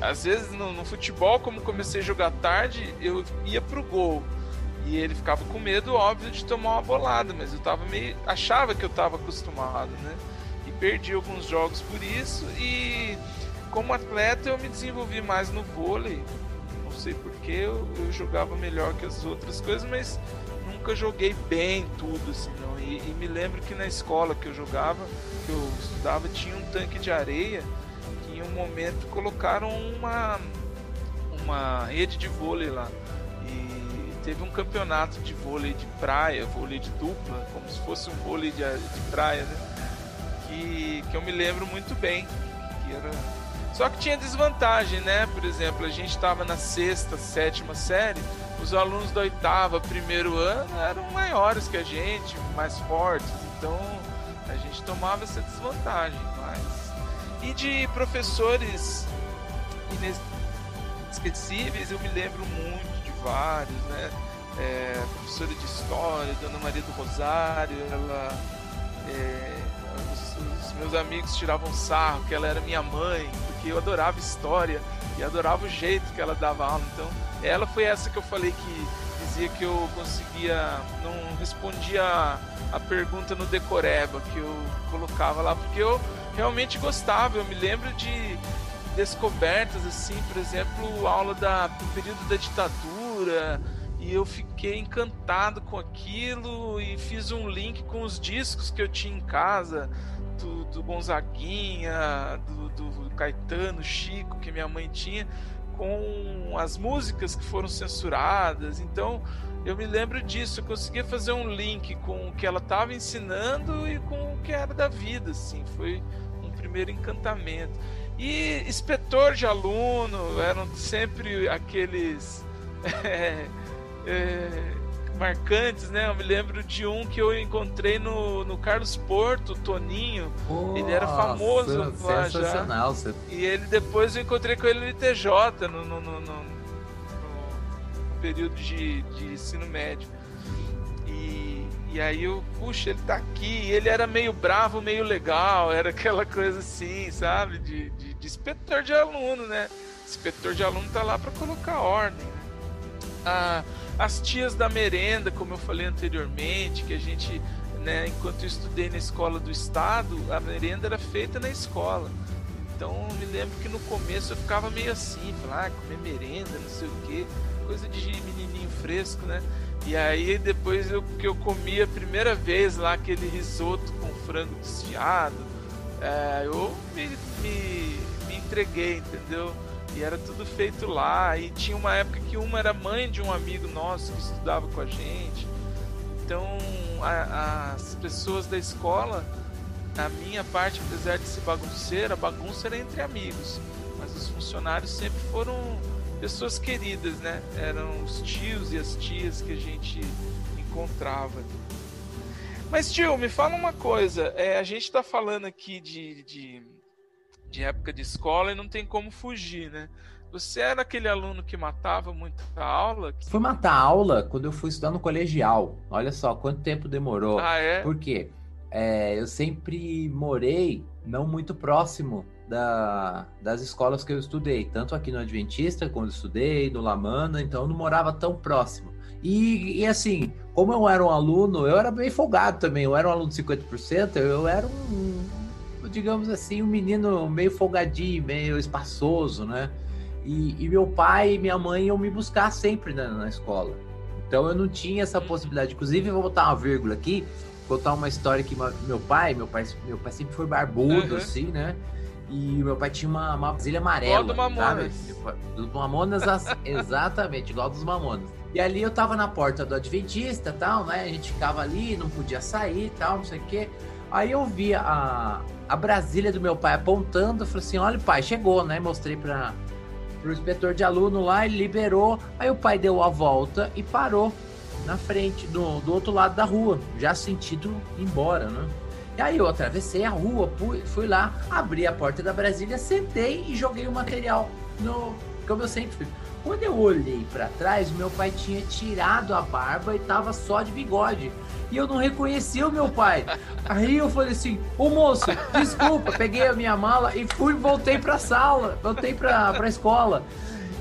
às vezes, no, no futebol, como comecei a jogar tarde, eu ia pro gol. E ele ficava com medo, óbvio, de tomar uma bolada, mas eu tava meio. achava que eu tava acostumado, né? E perdi alguns jogos por isso. E como atleta eu me desenvolvi mais no vôlei. Não sei porquê, eu, eu jogava melhor que as outras coisas, mas nunca joguei bem tudo, assim, não. E, e, me lembro que na escola que eu jogava, que eu estudava, tinha um tanque de areia que em um momento colocaram uma, uma rede de vôlei lá teve um campeonato de vôlei de praia, vôlei de dupla, como se fosse um vôlei de, de praia, né? Que, que eu me lembro muito bem. Que era... Só que tinha desvantagem, né? Por exemplo, a gente estava na sexta, sétima série, os alunos da oitava, primeiro ano eram maiores que a gente, mais fortes, então a gente tomava essa desvantagem. Mas... E de professores inesquecíveis, eu me lembro muito vários, né? É, professora de história, Dona Maria do Rosário, ela. É, os, os, meus amigos tiravam sarro que ela era minha mãe, porque eu adorava história e adorava o jeito que ela dava aula. Então, ela foi essa que eu falei que dizia que eu conseguia, não respondia a, a pergunta no decoreba que eu colocava lá, porque eu realmente gostava. Eu me lembro de descobertas assim, por exemplo, aula da do período da ditadura e eu fiquei encantado com aquilo e fiz um link com os discos que eu tinha em casa do, do Gonzaguinha, do, do Caetano, Chico que minha mãe tinha com as músicas que foram censuradas. Então eu me lembro disso, eu conseguia fazer um link com o que ela estava ensinando e com o que era da vida, assim. Foi primeiro encantamento. E inspetor de aluno eram sempre aqueles é, é, marcantes, né? Eu me lembro de um que eu encontrei no, no Carlos Porto, Toninho. ele era famoso lá sensacional, já. E ele depois eu encontrei com ele no ITJ, no, no, no, no período de, de ensino médio. E, e aí eu, puxa, ele tá aqui. ele era meio bravo, meio legal, era aquela coisa assim, sabe? De, de, de inspetor de aluno, né? Inspetor de aluno tá lá para colocar ordem. Ah, as tias da merenda, como eu falei anteriormente, que a gente, né, enquanto eu estudei na escola do estado, a merenda era feita na escola. Então eu me lembro que no começo eu ficava meio assim, falar, ah, comer merenda, não sei o quê, coisa de menininho fresco, né? E aí depois eu, que eu comi a primeira vez lá aquele risoto com frango desfiado, é, eu me, me, me entreguei, entendeu? E era tudo feito lá. E tinha uma época que uma era mãe de um amigo nosso que estudava com a gente. Então a, as pessoas da escola, a minha parte, apesar de ser bagunceira, a bagunça era entre amigos. Mas os funcionários sempre foram pessoas queridas, né? Eram os tios e as tias que a gente encontrava. Mas tio, me fala uma coisa. É, a gente está falando aqui de, de de época de escola e não tem como fugir, né? Você era aquele aluno que matava muita aula? Fui matar aula quando eu fui estudar no colegial. Olha só quanto tempo demorou. Ah, é? Por quê? É, eu sempre morei não muito próximo da, das escolas que eu estudei, tanto aqui no Adventista, quando eu estudei, no Lamana, então eu não morava tão próximo. E, e, assim, como eu era um aluno, eu era bem folgado também, eu era um aluno de 50%, eu era um, digamos assim, um menino meio folgadinho, meio espaçoso, né? E, e meu pai e minha mãe iam me buscar sempre na, na, escola. Então eu não tinha essa possibilidade. Inclusive, vou botar uma vírgula aqui, contar uma história que meu pai, meu pai, meu pai sempre foi barbudo, uhum. assim, né? E meu pai tinha uma, uma vasilha amarela. Igual do Mamonas. Do Mamonas, exatamente, igual dos Mamonas. E ali eu tava na porta do Adventista tal, né? A gente ficava ali, não podia sair tal, não sei o quê. Aí eu vi a, a Brasília do meu pai apontando, eu falei assim: olha, pai, chegou, né? Mostrei para o inspetor de aluno lá, ele liberou. Aí o pai deu a volta e parou na frente, do, do outro lado da rua, já sentido embora, né? E aí eu atravessei a rua, fui, fui lá, abri a porta da Brasília, sentei e joguei o material no. Como eu sempre fui. Quando eu olhei para trás, meu pai tinha tirado a barba e tava só de bigode e eu não reconheci o meu pai. Aí eu falei assim: Ô moço, desculpa, peguei a minha mala e fui, voltei pra sala, voltei pra escola.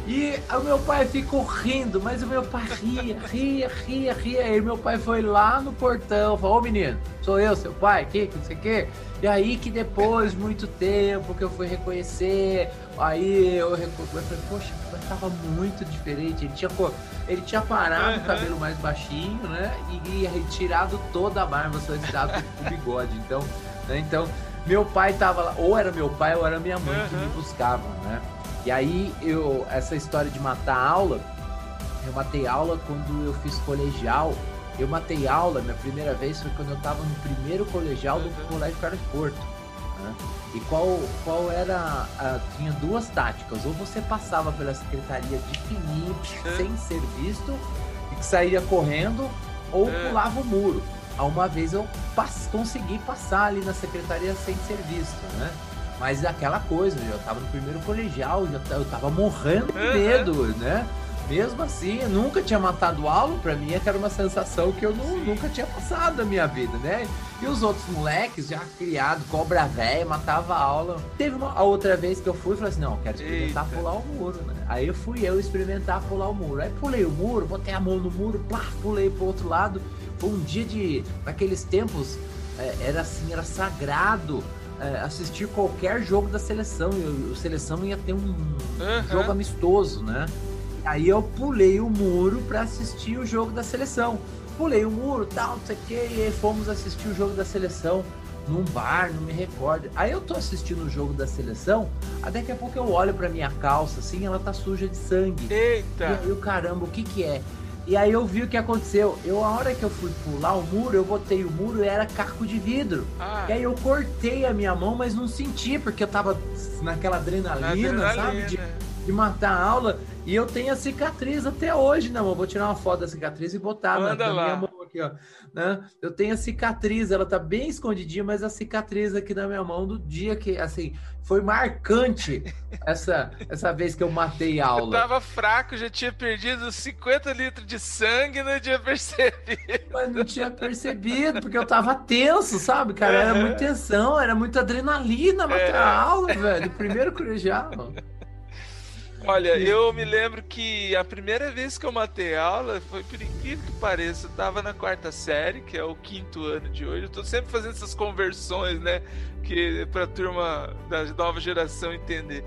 E o meu pai ficou rindo, mas o meu pai ria, ria, ria, ria. Aí meu pai foi lá no portão, falou: Ô menino, sou eu, seu pai, que, que não sei. E aí que depois, muito tempo, que eu fui reconhecer, aí eu, eu falei, poxa, tava muito diferente. Ele tinha, ele tinha parado uhum. o cabelo mais baixinho, né? E, e tirado toda a barba, só estava com o bigode. Então, né? então, meu pai tava lá, ou era meu pai ou era minha mãe uhum. que me buscava, né? E aí eu, essa história de matar aula, eu matei aula quando eu fiz colegial eu matei aula, minha primeira vez foi quando eu estava no primeiro colegial do uhum. Colégio Carlos Porto. Né? E qual, qual era. A, tinha duas táticas. Ou você passava pela secretaria de fininho, uhum. sem ser visto, e que saía correndo, ou uhum. pulava o muro. Uma vez eu pass, consegui passar ali na secretaria sem ser visto, né? Mas aquela coisa, eu estava no primeiro colegial, eu estava morrendo de medo, né? Mesmo assim, eu nunca tinha matado aula, pra mim era uma sensação que eu não, nunca tinha passado na minha vida, né? E os outros moleques, já criado, cobra velha, matava aula. Teve uma a outra vez que eu fui e falei assim: não, quero experimentar Eita. pular o muro, né? Aí eu fui eu experimentar pular o muro. Aí pulei o muro, botei a mão no muro, plá, pulei pro outro lado. Foi um dia de. Naqueles tempos, é, era assim, era sagrado. É, assistir qualquer jogo da seleção. E a seleção ia ter um uhum. jogo amistoso, né? Aí eu pulei o muro para assistir o jogo da seleção. Pulei o muro, tal, não sei o que, e aí fomos assistir o jogo da seleção num bar, não me recordo. Aí eu tô assistindo o jogo da seleção, aí daqui a pouco eu olho pra minha calça, assim, ela tá suja de sangue. Eita! E aí o caramba, o que que é? E aí eu vi o que aconteceu. Eu, a hora que eu fui pular o muro, eu botei o muro e era caco de vidro. Ah, E aí eu cortei a minha mão, mas não senti, porque eu tava naquela adrenalina, adrenalina, sabe? De, né? De matar a aula. E eu tenho a cicatriz até hoje, né, amor? Vou tirar uma foto da cicatriz e botar na, Manda na minha mão aqui, ó. Né? Eu tenho a cicatriz, ela tá bem escondidinha, mas a cicatriz aqui na minha mão do dia que, assim, foi marcante essa, essa vez que eu matei a Eu aula. tava fraco, já tinha perdido 50 litros de sangue não tinha percebido. Mas não tinha percebido, porque eu tava tenso, sabe, cara? Era muita tensão, era muita adrenalina matar É. a aula, velho. Primeiro colegial. Olha, eu me lembro que a primeira vez que eu matei aula foi, por incrível que pareça, eu tava na quarta série, que é o quinto ano de hoje. Eu tô sempre fazendo essas conversões, né? Que pra turma da nova geração entender.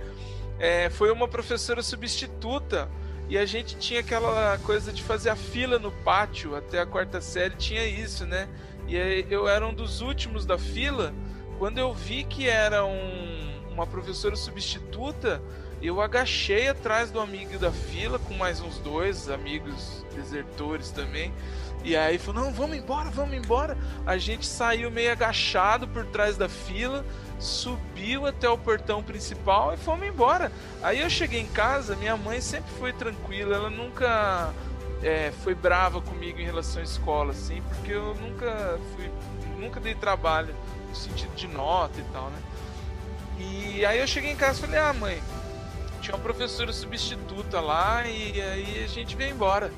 É, foi uma professora substituta e a gente tinha aquela coisa de fazer a fila no pátio até a quarta série, tinha isso, né? E eu era um dos últimos da fila. Quando eu vi que era um- uma professora substituta, eu agachei atrás do amigo da fila com mais uns dois amigos desertores também. E aí falou: "Não, vamos embora, vamos embora". A gente saiu meio agachado por trás da fila, subiu até o portão principal e fomos embora. Aí eu cheguei em casa, minha mãe sempre foi tranquila, ela nunca é, foi brava comigo em relação à escola, assim, porque eu nunca fui, nunca dei trabalho no sentido de nota e tal, né? E aí eu cheguei em casa e falei, ah mãe, tinha uma professora substituta lá e aí a gente veio embora.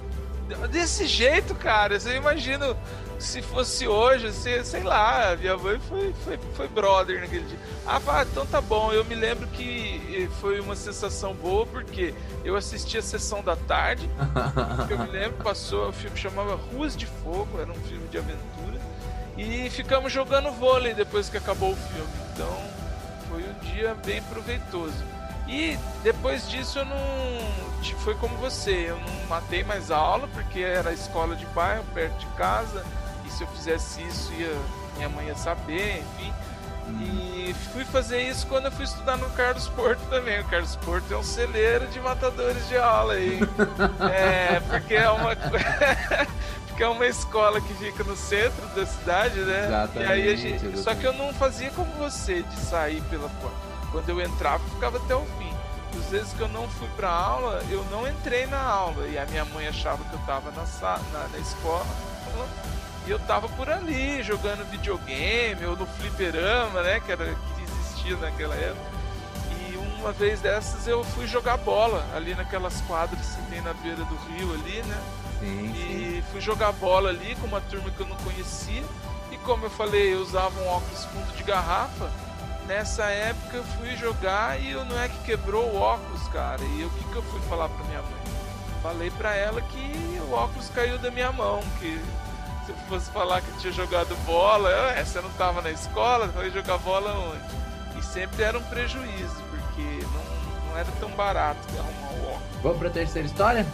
Desse jeito, cara, eu imagino se fosse hoje, se, sei lá, minha mãe foi, foi, foi brother naquele dia. Ah, pá, então tá bom, eu me lembro que foi uma sensação boa porque eu assisti a sessão da tarde, eu me lembro, passou, o filme chamava Ruas de Fogo, era um filme de aventura, e ficamos jogando vôlei depois que acabou o filme. Então foi um dia bem proveitoso. E depois disso eu não. tipo, Foi como você, eu não matei mais aula, porque era escola de bairro, perto de casa, e se eu fizesse isso, ia, minha mãe ia saber, enfim. E fui fazer isso quando eu fui estudar no Carlos Porto também. O Carlos Porto é um celeiro de matadores de aula aí. É, porque é uma. porque é uma escola que fica no centro da cidade, né? Exatamente, E aí a gente. Só que eu não fazia como você, de sair pela porta. Quando eu entrava, eu ficava até o fim. Às vezes que eu não fui pra aula, eu não entrei na aula. E a minha mãe achava que eu tava na, na, na escola. E eu tava por ali, jogando videogame, ou no fliperama, né? Que, era, que existia naquela época. E uma vez dessas eu fui jogar bola ali naquelas quadras que tem na beira do rio ali, né? Sim, sim. E fui jogar bola ali com uma turma que eu não conhecia. E como eu falei, eu usava um óculos fundo de garrafa. Nessa época eu fui jogar e eu não é que quebrou o óculos, cara. E o que, que eu fui falar pra minha mãe? Falei pra ela que o óculos caiu da minha mão, que se eu fosse falar que eu tinha jogado bola, eu, é, você não tava na escola, foi jogar bola onde? E sempre era um prejuízo, porque não, não era tão barato arrumar o óculos. Vamos pra terceira história?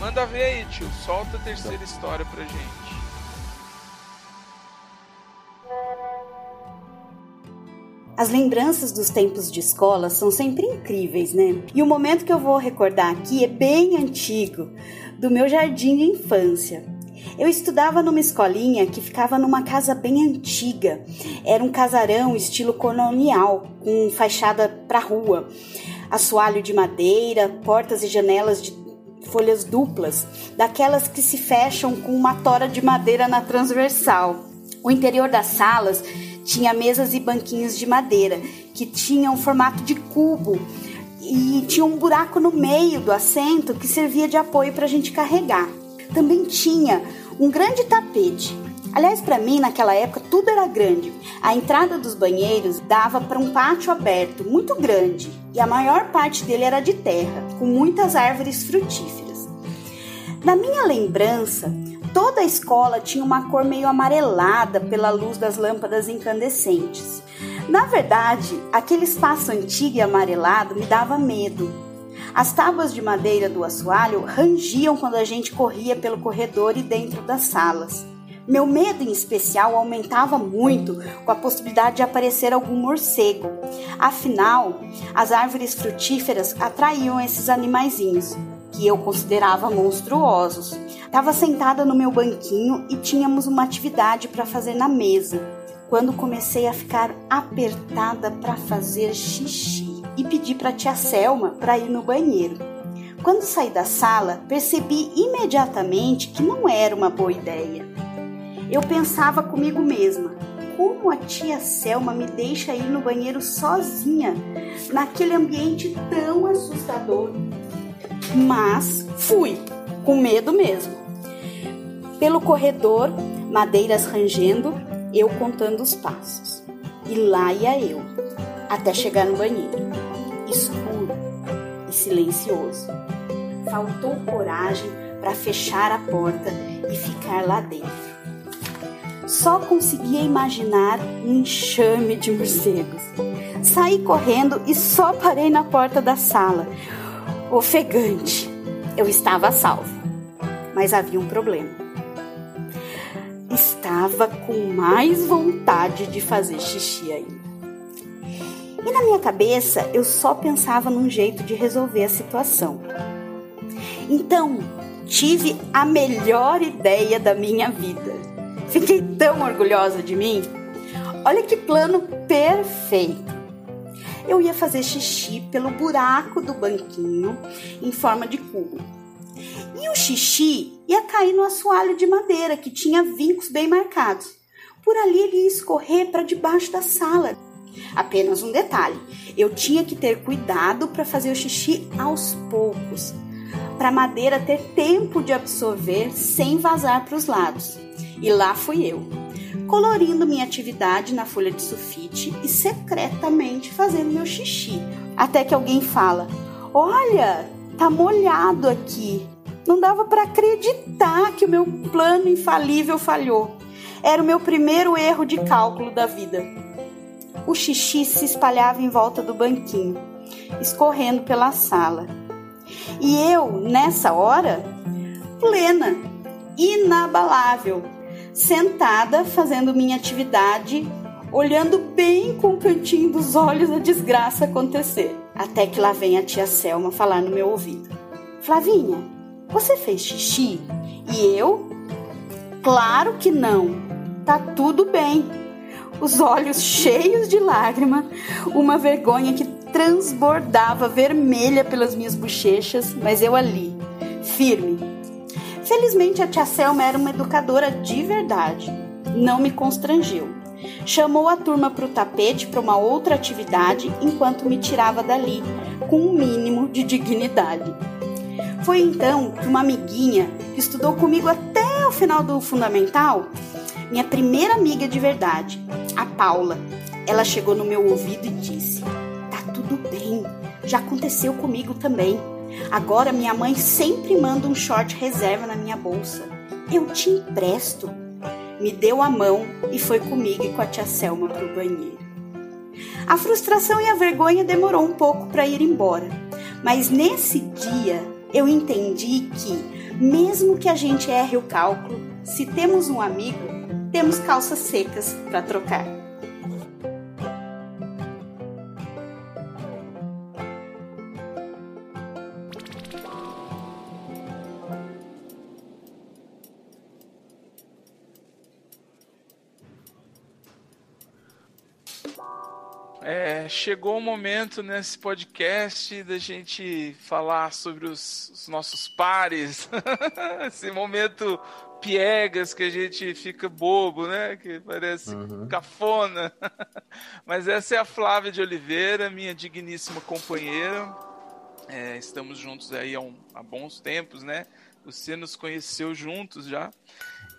Manda ver aí, tio. Solta a terceira história pra gente. As lembranças dos tempos de escola são sempre incríveis, né? E o momento que eu vou recordar aqui é bem antigo, do meu jardim de infância. Eu estudava numa escolinha que ficava numa casa bem antiga. Era um casarão estilo colonial, com fachada para rua, assoalho de madeira, portas e janelas de folhas duplas, daquelas que se fecham com uma tora de madeira na transversal. O interior das salas tinha mesas e banquinhos de madeira que tinham formato de cubo e tinha um buraco no meio do assento que servia de apoio para a gente carregar. Também tinha um grande tapete. Aliás, para mim, naquela época, tudo era grande. A entrada dos banheiros dava para um pátio aberto, muito grande, e a maior parte dele era de terra, com muitas árvores frutíferas. Na minha lembrança, toda a escola tinha uma cor meio amarelada pela luz das lâmpadas incandescentes. Na verdade, aquele espaço antigo e amarelado me dava medo. As tábuas de madeira do assoalho rangiam quando a gente corria pelo corredor e dentro das salas. Meu medo em especial aumentava muito com a possibilidade de aparecer algum morcego. Afinal, as árvores frutíferas atraíam esses animaizinhos, que eu considerava monstruosos. Estava sentada no meu banquinho e tínhamos uma atividade para fazer na mesa, quando comecei a ficar apertada para fazer xixi e pedi para tia Selma para ir no banheiro. Quando saí da sala, percebi imediatamente que não era uma boa ideia. Eu pensava comigo mesma: como a tia Selma me deixa ir no banheiro sozinha, naquele ambiente tão assustador? Mas fui, com medo mesmo. Pelo corredor, madeiras rangendo, eu contando os passos. E lá ia eu, até chegar no banheiro, escuro e silencioso. Faltou coragem para fechar a porta e ficar lá dentro. Só conseguia imaginar um enxame de morcegos. Saí correndo e só parei na porta da sala, ofegante. Eu estava salvo, mas havia um problema. Estava com mais vontade de fazer xixi ainda. E na minha cabeça eu só pensava num jeito de resolver a situação. Então, tive a melhor ideia da minha vida. Fiquei tão orgulhosa de mim. Olha que plano perfeito. Eu ia fazer xixi pelo buraco do banquinho em forma de cubo. E o xixi ia cair no assoalho de madeira que tinha vincos bem marcados. Por ali ele ia escorrer para debaixo da sala. Apenas um detalhe: eu tinha que ter cuidado para fazer o xixi aos poucos, para a madeira ter tempo de absorver sem vazar para os lados. E lá fui eu, colorindo minha atividade na folha de sulfite e secretamente fazendo meu xixi. Até que alguém fala: Olha, tá molhado aqui. Não dava para acreditar que o meu plano infalível falhou. Era o meu primeiro erro de cálculo da vida. O xixi se espalhava em volta do banquinho, escorrendo pela sala. E eu, nessa hora, plena, inabalável, sentada fazendo minha atividade, olhando bem com o cantinho dos olhos a desgraça acontecer. Até que lá vem a tia Selma falar no meu ouvido: Flavinha, você fez xixi? E eu? Claro que não. Tá tudo bem. Os olhos cheios de lágrima, uma vergonha que transbordava vermelha pelas minhas bochechas, mas eu ali, firme. Felizmente a tia Selma era uma educadora de verdade. Não me constrangeu. Chamou a turma para o tapete para uma outra atividade enquanto me tirava dali, com um mínimo de dignidade. Foi então que uma amiguinha que estudou comigo até o final do fundamental, minha primeira amiga de verdade, a Paula, ela chegou no meu ouvido e disse: Tá tudo bem, já aconteceu comigo também. Agora minha mãe sempre manda um short reserva na minha bolsa. Eu te empresto. Me deu a mão e foi comigo e com a tia Selma para o banheiro. A frustração e a vergonha demorou um pouco para ir embora, mas nesse dia eu entendi que, mesmo que a gente erre o cálculo, se temos um amigo, temos calças secas para trocar. É, chegou o momento nesse podcast da gente falar sobre os, os nossos pares. Esse momento piegas que a gente fica bobo, né? Que parece Uhum. cafona. Mas essa é a Flávia de Oliveira, minha digníssima companheira. É, estamos juntos aí há, um- há bons tempos, né? Você nos conheceu juntos já.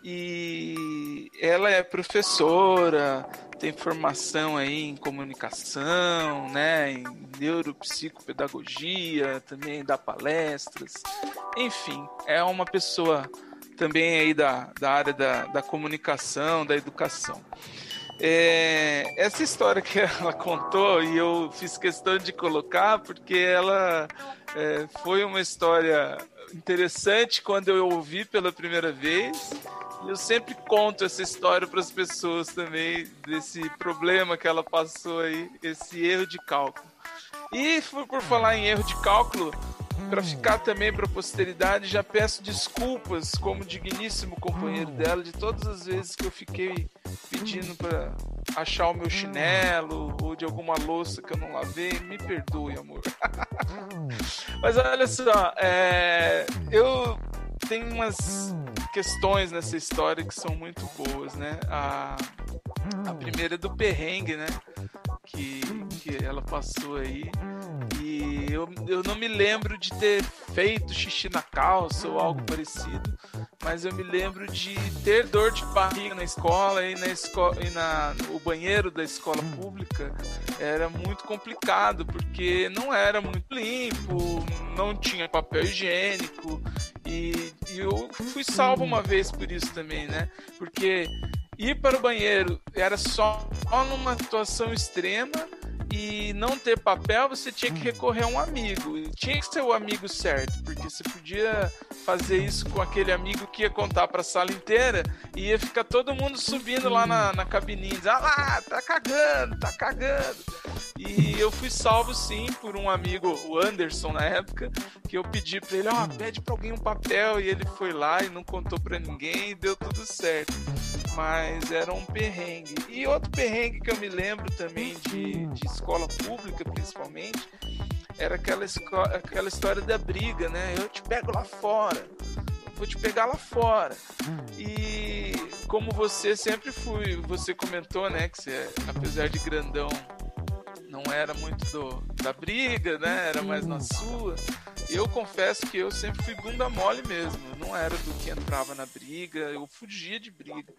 E ela é professora, tem formação aí em comunicação, né, em neuropsicopedagogia, também dá palestras. Enfim, é uma pessoa também aí da, da área da, da comunicação, da educação. É, essa história que ela contou e eu fiz questão de colocar porque ela é, foi uma história interessante quando eu ouvi pela primeira vez. Eu sempre conto essa história para as pessoas também, desse problema que ela passou aí, esse erro de cálculo. E por falar em erro de cálculo, para ficar também para a posteridade, já peço desculpas como digníssimo companheiro dela de todas as vezes que eu fiquei pedindo para achar o meu chinelo ou de alguma louça que eu não lavei. Me perdoe, amor. Mas olha só, é, eu tenho umas questões nessa história que são muito boas, né? A, a primeira é do perrengue, né? Que, que ela passou aí. E eu, eu não me lembro de ter feito xixi na calça ou algo parecido, mas eu me lembro de ter dor de barriga na escola e na escola e na o banheiro da escola pública era muito complicado porque não era muito limpo, não tinha papel higiênico e, e eu fui salvo uma vez por isso também, né? Porque ir para o banheiro era só numa situação extrema e não ter papel, você tinha que recorrer a um amigo. E tinha que ser o amigo certo, porque você podia fazer isso com aquele amigo que ia contar para a sala inteira e ia ficar todo mundo subindo lá na, na cabininha, ah lá, tá cagando, tá cagando. E eu fui salvo sim por um amigo, o Anderson na época, que eu pedi para ele, ó, oh, pede para alguém um papel e ele foi lá e não contou para ninguém e deu tudo certo. Mas era um perrengue. E outro perrengue que eu me lembro também de, de escola pública, principalmente, era aquela, aquela história da briga, né? Eu te pego lá fora, vou te pegar lá fora. E como você sempre fui, você comentou, né, que você, apesar de grandão, não era muito do, da briga, né? Era mais na sua. Eu confesso que eu sempre fui bunda mole mesmo. Eu não era do que entrava na briga, eu fugia de briga.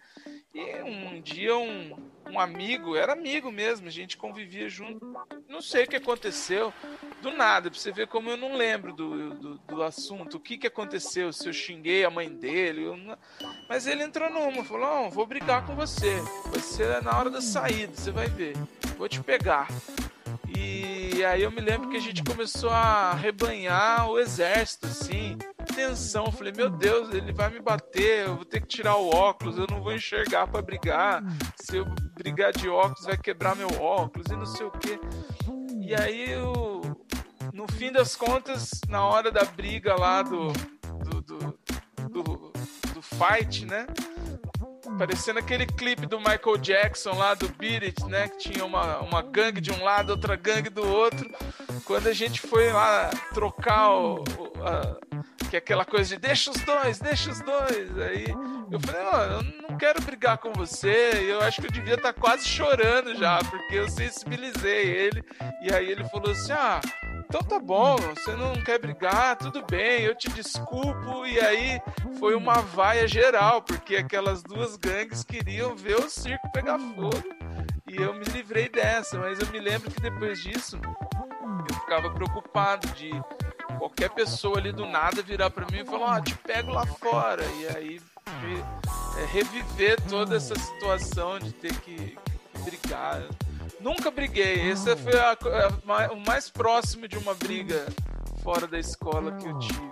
E um dia um, um amigo, era amigo mesmo, a gente convivia junto. Não sei o que aconteceu, do nada, pra você ver como eu não lembro do, do, do assunto, o que, que aconteceu, se eu xinguei a mãe dele. Não... Mas ele entrou numa, falou: oh, vou brigar com você, vai ser na hora da saída, você vai ver, vou te pegar. E aí eu me lembro que a gente começou a rebanhar o exército, assim, tensão. Falei, meu Deus, ele vai me bater, eu vou ter que tirar o óculos, eu não vou enxergar para brigar. Se eu brigar de óculos, vai quebrar meu óculos e não sei o que. E aí, eu, no fim das contas, na hora da briga lá do, do, do, do, do fight, né? Parecendo aquele clipe do Michael Jackson lá do Beat It, né? Que tinha uma, uma gangue de um lado, outra gangue do outro. Quando a gente foi lá trocar o, o a, que é aquela coisa de deixa os dois, deixa os dois. Aí eu falei, oh, eu não quero brigar com você. Eu acho que eu devia estar tá quase chorando já, porque eu sensibilizei ele. E aí ele falou assim: ah então tá bom, você não quer brigar, tudo bem, eu te desculpo. E aí foi uma vaia geral, porque aquelas duas gangues queriam ver o circo pegar fogo. E eu me livrei dessa, mas eu me lembro que depois disso eu ficava preocupado de qualquer pessoa ali do nada virar para mim e falar: oh, te pego lá fora. E aí é, reviver toda essa situação de ter que brigar. Nunca briguei. Esse foi a, a, o mais próximo de uma briga fora da escola que eu tive.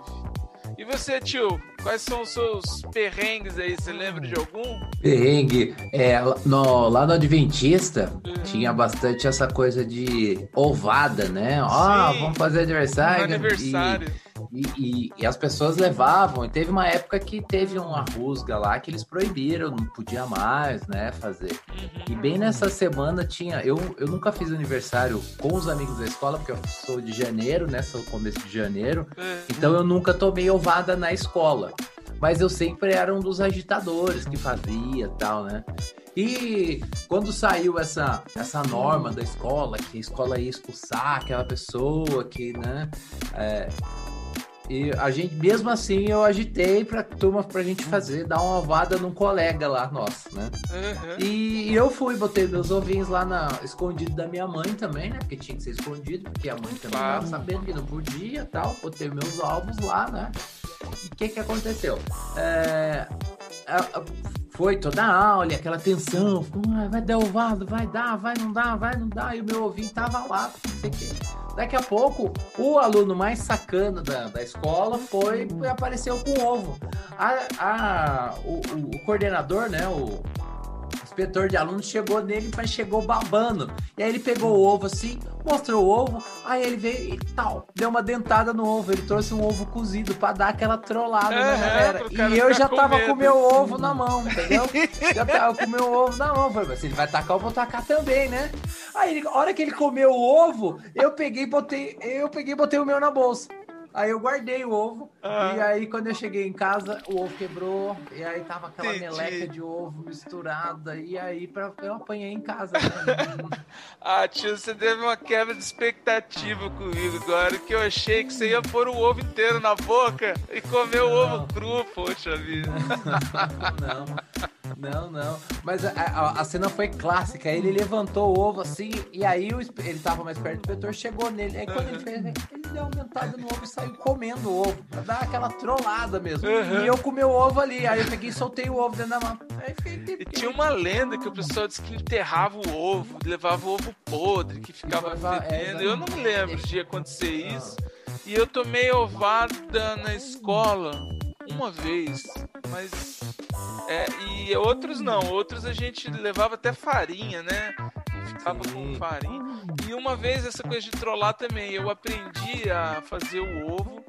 E você, tio, quais são os seus perrengues aí? Você lembra de algum? Perrengue. É, no, lá no Adventista uhum. Tinha bastante essa coisa de ovada, né? Ó, oh, vamos fazer aniversário. Um aniversário. E e, e, as pessoas levavam, e teve uma época que teve uma rusga lá que eles proibiram, não podia mais, né, fazer. Uhum. E bem nessa semana tinha, eu, eu nunca fiz aniversário com os amigos da escola, porque eu sou de janeiro, né, sou começo de janeiro, uhum. então eu nunca tomei ovada na escola. Mas eu sempre era um dos agitadores que fazia tal, né? E quando saiu essa, essa norma da escola, que a escola ia expulsar aquela pessoa que, né, é, e a gente, mesmo assim, eu agitei pra turma pra gente fazer, dar uma ovada num colega lá nosso, né? Uhum. E, e, eu fui, botei meus ovinhos lá na, escondido da minha mãe também, né? Porque tinha que ser escondido, porque a mãe também claro. tava sabendo que não podia tal. Botei meus ovos lá, né? E o que que aconteceu? É, foi toda a aula, aquela tensão, ah, vai dar vai dar, vai não dar, vai não dar, e o meu ovinho tava lá, não sei o. Daqui a pouco, o aluno mais sacano da, da escola foi e apareceu com ovo. A, a, o, o, coordenador, né, o inspetor de aluno chegou nele, mas chegou babando. E aí ele pegou o ovo assim, mostrou o ovo, aí ele veio e tal, deu uma dentada no ovo. Ele trouxe um ovo cozido pra dar aquela trollada na galera. E eu já com tava com o meu ovo na mão, entendeu? já tava com o meu ovo na mão. Falei, mas se ele vai tacar, eu vou tacar também, né? Aí, a hora que ele comeu o ovo, eu peguei e botei, eu peguei e botei o meu na bolsa. Aí eu guardei o ovo. Ah. E aí, quando eu cheguei em casa, o ovo quebrou. E aí tava aquela Entendi. meleca de ovo misturada. E aí pra, eu apanhei em casa. Ah, tio, você teve uma quebra de expectativa comigo agora, que eu achei que você ia pôr o ovo inteiro na boca e comer o ovo cru, poxa vida. não, não, não. Mas a, a- a cena foi clássica. Ele levantou o ovo assim, e aí o ele tava mais perto do inspetor, chegou nele. Aí quando ele fez, ele deu uma dentada no ovo e saiu comendo o ovo. Pra dar aquela trollada mesmo. Uhum. E eu comi o ovo ali. Aí eu peguei e soltei o ovo dentro da mão. Aí fiquei. E tinha uma lenda que o pessoal disse que enterrava o ovo, levava o ovo podre, que ficava é, fedendo. Eu não me lembro de acontecer isso. E eu tomei ovada na escola uma vez, mas. É, e outros não, outros a gente levava até farinha, né? Ficava com farinha. E uma vez essa coisa de trollar também, eu aprendi a fazer o ovo,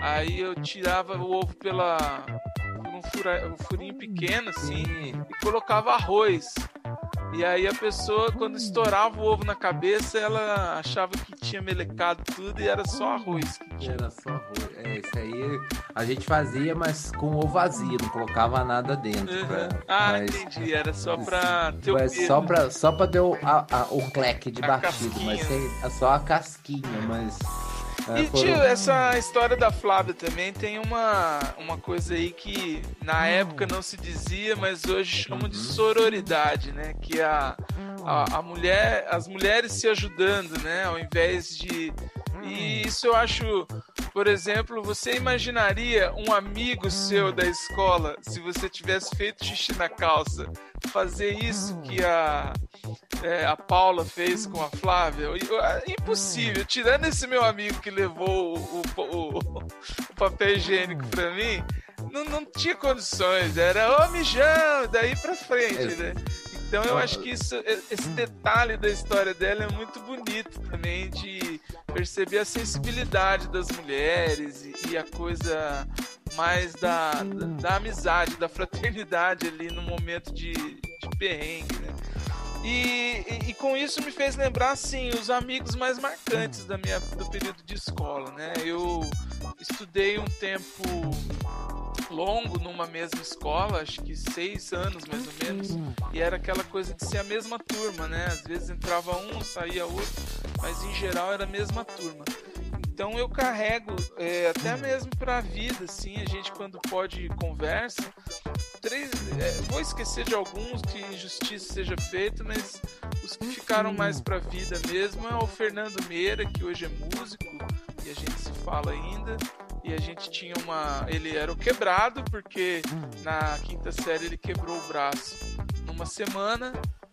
aí eu tirava o ovo pela. um, fura- um furinho pequeno assim e colocava arroz. E aí a pessoa, quando estourava o ovo na cabeça, ela achava que tinha melecado tudo e era só arroz. que tinha. Era só arroz. É, isso aí a gente fazia, mas com ovo vazio, não colocava nada dentro. pra- Ah, mas- entendi. Era só pra ter o Mas só pra, só pra ter o, a- a- o cleque de A batido, mas casquinha. sem- é só a casquinha, mas. É, E foram- tio, essa história da Flávia também tem uma, uma coisa aí que na época não se dizia, mas hoje chamam de sororidade, né? Que a, a, a mulher, as mulheres se ajudando, né? Ao invés de. E isso eu acho, por exemplo, você imaginaria um amigo seu da escola, se você tivesse feito xixi na calça, fazer isso que a, é, a Paula fez com a Flávia? É Impossível. Tirando esse meu amigo que levou o, o- o- papel higiênico pra mim, não, não tinha condições. Era ô mijão, daí pra frente, né? Então eu acho que isso, esse detalhe da história dela é muito bonito também de perceber a sensibilidade das mulheres e, e a coisa mais da, da, da amizade, da fraternidade ali no momento de, de perrengue, né? E, e- e com isso me fez lembrar, assim, os amigos mais marcantes da minha, do período de escola, né? Eu estudei um tempo longo numa mesma escola, acho que seis anos mais ou menos, e era aquela coisa de ser a mesma turma, né? Às vezes entrava um, saía outro, mas em geral era a mesma turma. Então eu carrego, é, até mesmo pra vida, assim, a gente quando pode conversa. Três, é, vou esquecer de alguns que injustiça seja feita, mas os que ficaram mais pra vida mesmo é o Fernando Meira, que hoje é músico e a gente se fala ainda. E a gente tinha uma. Ele era o quebrado, porque na quinta série ele quebrou o braço numa semana.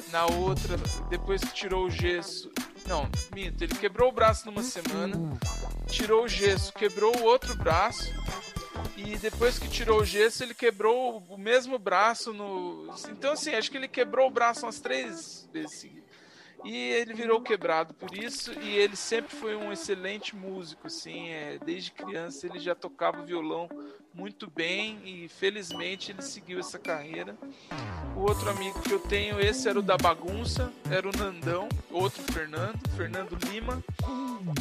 Na outra, depois que tirou o gesso. Não, minto, ele quebrou o braço numa semana, tirou o gesso, quebrou o outro braço. E depois que tirou o gesso, ele quebrou o mesmo braço no. Então, assim, acho que ele quebrou o braço umas três vezes seguidas. E ele virou quebrado por isso, e ele sempre foi um excelente músico, assim, é, desde criança ele já tocava violão muito bem e felizmente ele seguiu essa carreira. O outro amigo que eu tenho, esse era o da bagunça, era o Nandão, outro Fernando, Fernando Lima,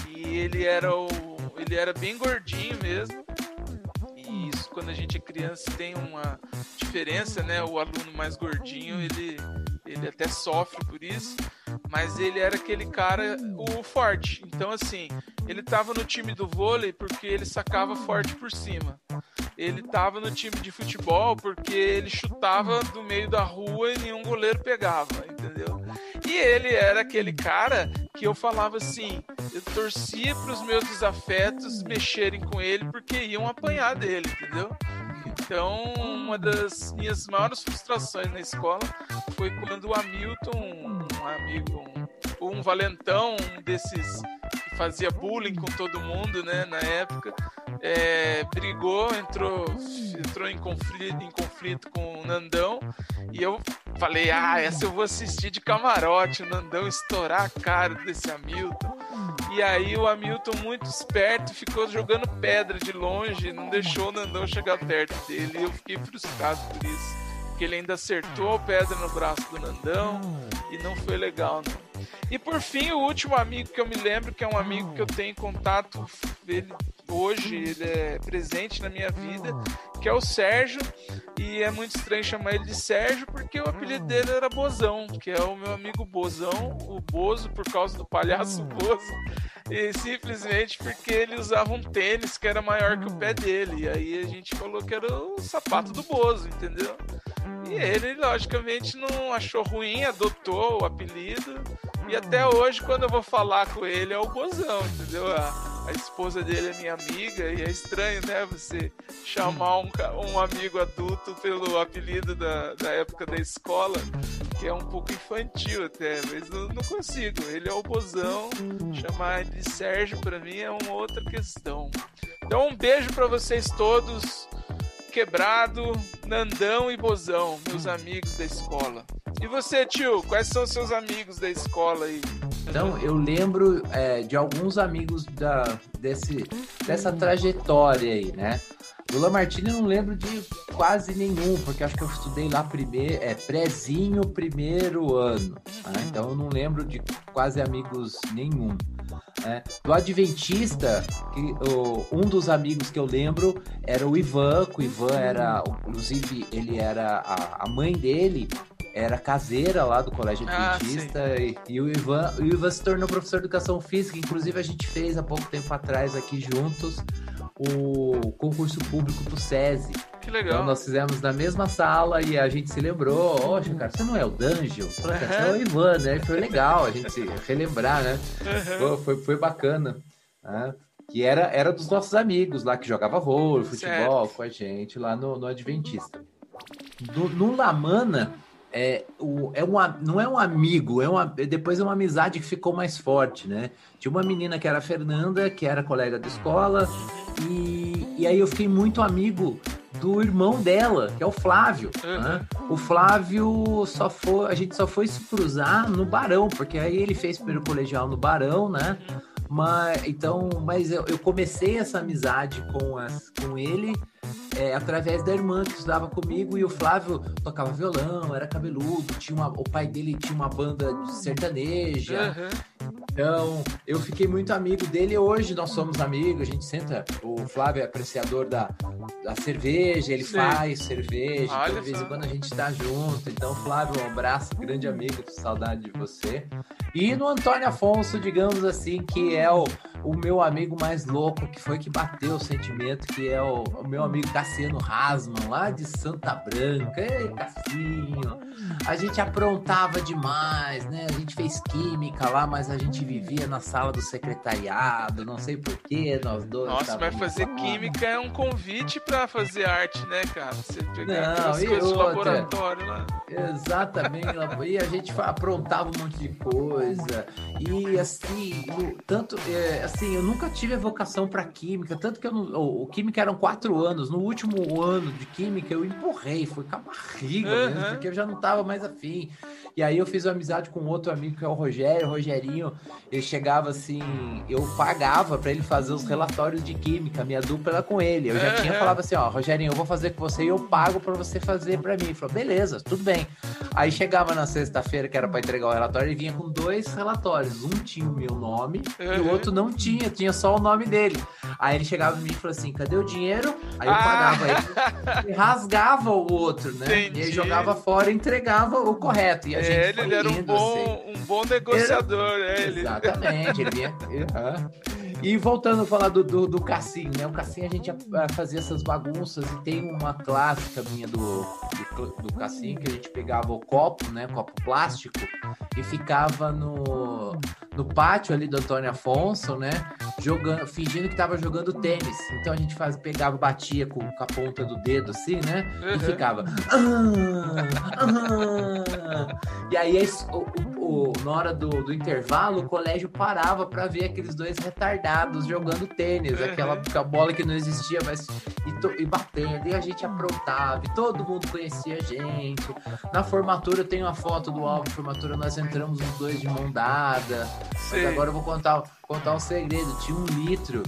e ele era o, ele era bem gordinho mesmo. E isso quando a gente é criança tem uma diferença, né? O aluno mais gordinho, ele ele até sofre por isso, mas ele era aquele cara, o forte. Então, assim, ele tava no time do vôlei porque ele sacava forte por cima. Ele tava no time de futebol porque ele chutava do meio da rua e nenhum goleiro pegava, entendeu? E ele era aquele cara que eu falava assim, eu torcia para os meus desafetos mexerem com ele porque iam apanhar dele, entendeu? Então, uma das minhas maiores frustrações na escola foi quando o Hamilton, um amigo, um, um valentão, um desses que fazia bullying com todo mundo, né, na época, é, brigou, entrou, entrou em, conflito, em conflito com o Nandão, e eu Falei, ah, essa eu vou assistir de camarote, o Nandão estourar a cara desse Hamilton. E aí o Hamilton, muito esperto, ficou jogando pedra de longe, não deixou o Nandão chegar perto dele. E eu fiquei frustrado por isso. Porque ele ainda acertou a pedra no braço do Nandão e não foi legal, não. E por fim, o último amigo que eu me lembro, que é um amigo que eu tenho contato, ele hoje ele é presente na minha vida, que é o Sérgio. E é muito estranho chamar ele de Sérgio porque o apelido dele era Bozão, que é o meu amigo Bozão, o Bozo por causa do palhaço Bozo. E simplesmente porque ele usava um tênis que era maior que o pé dele. E aí a gente falou que era o sapato do Bozo, entendeu? E ele, logicamente, não achou ruim, adotou o apelido. E até hoje, quando eu vou falar com ele, é o Bozão, entendeu? A, a esposa dele é minha amiga, e é estranho, né? Você chamar um, um amigo adulto pelo apelido da, da época da escola, que é um pouco infantil até, mas não, não consigo. Ele é o Bozão, chamar ele de Sérgio pra mim é uma outra questão. Então, um beijo para vocês todos. Quebrado, Nandão e Bozão, meus amigos da escola. E você, tio, quais são seus amigos da escola aí? Então, eu lembro é, de alguns amigos da, desse, dessa trajetória aí, né? Do Lamartine eu não lembro de quase nenhum, porque acho que eu estudei lá primeiro, é, prézinho primeiro ano. Né? Então eu não lembro de quase amigos nenhum. Né? Do Adventista, que, o, um dos amigos que eu lembro era o Ivan, que o Ivan era, inclusive, ele era a, a mãe dele era caseira lá do Colégio Ah, Adventista e, e o, Ivan, o Ivan se tornou professor de educação física. Inclusive, a gente fez há pouco tempo atrás aqui juntos o concurso público do SESI. Que Então, legal. nós fizemos na mesma sala e a gente se lembrou. Poxa, cara, você não é o Danjo? Cara, Você é o Ivan, né? E Foi legal a gente se relembrar, né? Foi, foi, foi bacana. né? Que era, era dos nossos amigos lá que jogava vôlei, futebol com a gente lá no, no Adventista. No, no Lamana, é, o, é um, a- não é um amigo, é uma, depois é uma amizade que ficou mais forte, né? Tinha uma menina que era a Fernanda, que era colega da escola, e, e aí eu fiquei muito amigo do irmão dela, que é o Flávio. né? O Flávio só foi, a gente só foi se cruzar no Barão, porque aí ele fez primeiro colegial no Barão, né? Mas então, mas eu, eu comecei essa amizade com, as, com ele é, através da irmã que estudava comigo e o Flávio tocava violão, era cabeludo, tinha uma, o pai dele tinha uma banda de sertaneja. Então, eu fiquei muito amigo dele. Hoje nós somos amigos, a gente senta. O Flávio é apreciador da, da cerveja, ele Sim. faz cerveja. Olha Então, de vez em quando a gente tá junto. Então, Flávio, um abraço, grande amigo, saudade de você. E no Antônio Afonso, digamos assim, que é o, o meu amigo mais louco, que foi que bateu o sentimento, que é o, o meu amigo Cassiano Rasman, lá de Santa Branca. Ei, Cassinho! A gente aprontava demais, né? A gente fez química lá, mas a gente vivia na sala do secretariado, não sei porquê, nós dois. Nossa, mas fazer lá. química é um convite pra fazer arte, né, cara? Você pegar Não, aquelas e coisas do outra? laboratório lá. Exatamente, e a gente aprontava um monte de coisa. E assim, no- tanto é, assim, eu nunca tive a vocação para química, tanto que eu não, o, o química eram quatro anos. No último ano de química eu empurrei, foi com a barriga mesmo, Aham. porque eu já não tava mais afim. E aí eu fiz uma amizade com outro amigo que é o Rogério, o Rogerinho, ele chegava assim, eu pagava para ele fazer os relatórios de química, minha dupla era com ele. Eu já tinha Aham. falava assim, ó, Rogerinho, eu vou fazer com você e eu pago para você fazer para mim. Ele falou, beleza, tudo bem. Aí chegava na sexta-feira, que era para entregar o relatório, ele vinha com dois relatórios. Um tinha o meu nome e o Uhum. outro não tinha, tinha só o nome dele. Aí ele chegava em mim e falou assim: cadê o dinheiro? Aí eu Ah. pagava ele. E rasgava o outro, né? E Entendi. aí jogava fora e entregava o correto. E a gente É, ele, foi ele era um bom, assim. um bom negociador, é ele. Exatamente, ele vinha. Aham. E voltando a falar do, do, do Cassim, né? O Cassim a gente ah, fazia essas bagunças e tem uma clássica minha do, do, do Cassim que a gente pegava o copo, né? Copo plástico e ficava no, no pátio ali do Antônio Afonso, né? Jogando, fingindo que tava jogando tênis. Então a gente faz, pegava, batia com, com a ponta do dedo assim, né? E Uhum. ficava. "Ah, ah". E aí o, o- o, na hora do, do intervalo, o colégio parava pra ver aqueles dois retardados jogando tênis, aquela aquela bola que não existia, mas e, to- e batendo, e a gente aprontava, e todo mundo conhecia a gente. Na formatura eu tenho uma foto do álbum formatura, nós entramos os dois de mão dada. Sei. Mas agora eu vou contar, contar um segredo. Tinha um litro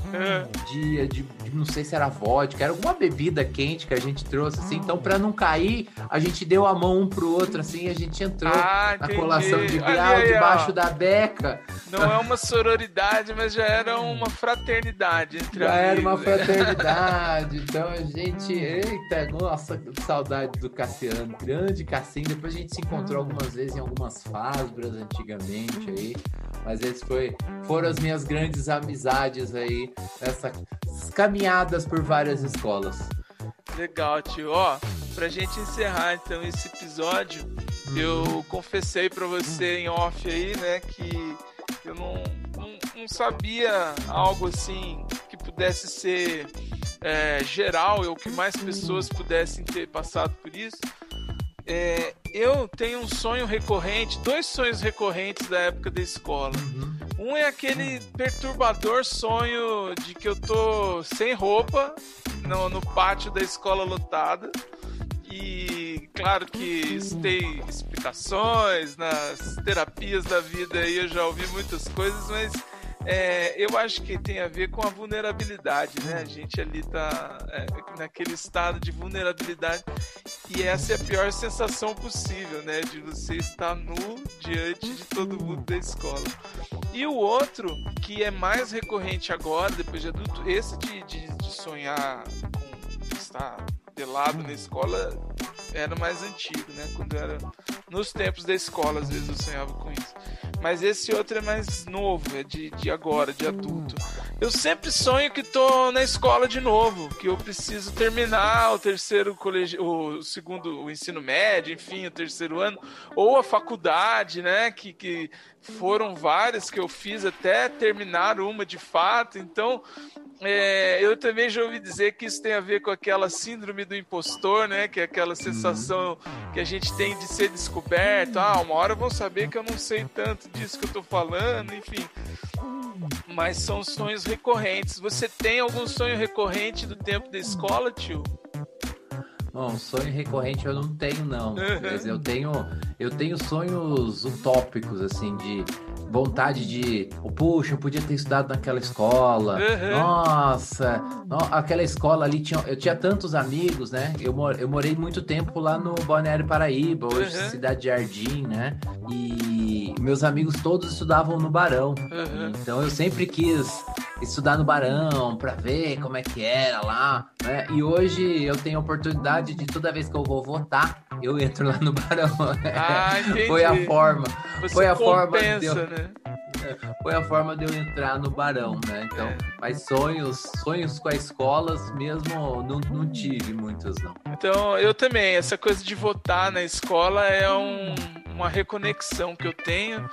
de, de, de não sei se era vodka, era alguma bebida quente que a gente trouxe, assim. Então, pra não cair, a gente deu a mão um pro outro, assim, e a gente entrou Ah, na colação de grau aí, ó. debaixo da beca. Não é uma sororidade, mas já era uma fraternidade entre Já era uma amigos. né? fraternidade. Então a gente. Eita, nossa, saudade do Cassiano. Grande Cassim. Depois a gente se encontrou algumas vezes em algumas fásbras antigamente aí. Mas esses foi, foram as minhas grandes amizades aí, essas caminhadas por várias escolas. Legal, tio. Ó, pra gente encerrar então esse episódio, eu confessei pra você em off aí, né, que eu não, não, não sabia algo assim que pudesse ser é, geral, ou que mais pessoas pudessem ter passado por isso. É, eu tenho um sonho recorrente, dois sonhos recorrentes da época da escola. Um é aquele perturbador sonho de que eu tô sem roupa no, no pátio da escola lotada. E claro que tem explicações nas terapias da vida aí, eu já ouvi muitas coisas, mas é, eu acho que tem a ver com a vulnerabilidade, né? A gente ali tá é, naquele estado de vulnerabilidade e essa é a pior sensação possível, né? De você estar nu diante de todo mundo da escola. E o outro, que é mais recorrente agora, depois de adulto, esse de, de, de sonhar com estar pelado na escola era mais antigo, né? Quando era nos tempos da escola, às vezes eu sonhava com isso. Mas esse outro é mais novo, é de, de agora, de adulto. Eu sempre sonho que tô na escola de novo, que eu preciso terminar o terceiro colégio, o segundo, o ensino médio, enfim, o terceiro ano, ou a faculdade, né? Que, que foram várias que eu fiz até terminar uma de fato. Então, é, eu também já ouvi dizer que isso tem a ver com aquela síndrome do impostor, né? Que é aquela sensação que a gente tem de ser descoberto. Ah, uma hora vão saber que eu não sei tanto disso que eu tô falando, enfim. Mas são sonhos recorrentes. Você tem algum sonho recorrente do tempo da escola, tio? Bom, sonho recorrente eu não tenho, não. Mas eu tenho, eu tenho sonhos utópicos, assim, de vontade de. Oh, puxa, eu podia ter estudado naquela escola. Uhum. Nossa, no- aquela escola ali tinha. Eu tinha tantos amigos, né? Eu, eu morei muito tempo lá no Balneário Paraíba, hoje Uhum. Cidade Jardim, né? E meus amigos todos estudavam no Barão. Uhum. Então eu sempre quis estudar no Barão pra ver como é que era lá, né? E hoje eu tenho a oportunidade de toda vez que eu vou votar, eu entro lá no Barão. Ah. Foi a forma. Você Foi a forma de compensa, eu- né? Foi a forma de eu entrar no Barão, né? Então, É. mas sonhos, sonhos com as escolas mesmo não, não tive muitos não. Então, eu também, essa coisa de votar na escola é um- uma reconexão que eu tenho.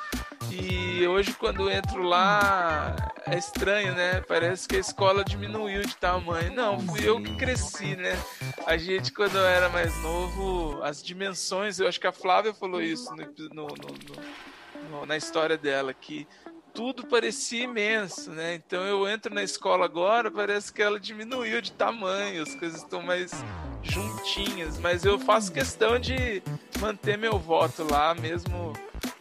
E hoje, quando eu entro lá, é estranho, né? Parece que a escola diminuiu de tamanho. Não, fui eu que cresci, né? A gente, quando eu era mais novo, as dimensões, eu acho que a Flávia falou isso no- no- no- no- na história dela, que tudo parecia imenso, né? Então eu entro na escola agora, parece que ela diminuiu de tamanho, as coisas estão mais juntinhas, mas eu faço questão de manter meu voto lá mesmo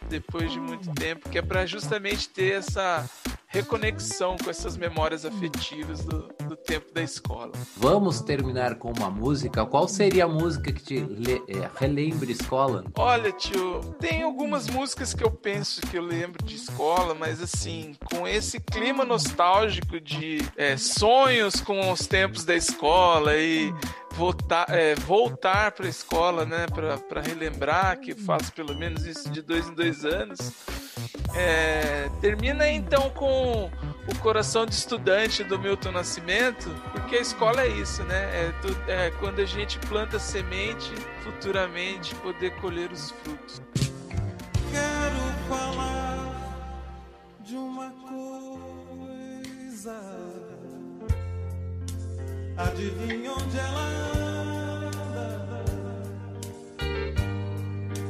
depois de muito tempo, que é para justamente ter essa reconexão com essas memórias afetivas do, do tempo da escola. Vamos terminar com uma música. Qual seria a música que te le- é, relembre escola? Olha, tio, tem algumas músicas que eu penso que eu lembro de escola, mas assim, com esse clima nostálgico de é, sonhos com os tempos da escola e voltar, é, voltar para a escola, né, para relembrar, que faço pelo menos isso de dois em dois anos. É, termina então com o coração de estudante do Milton Nascimento, porque a escola é isso, né? É, tu- é quando a gente planta semente, futuramente poder colher os frutos. Quero falar de uma coisa. Adivinha onde ela anda?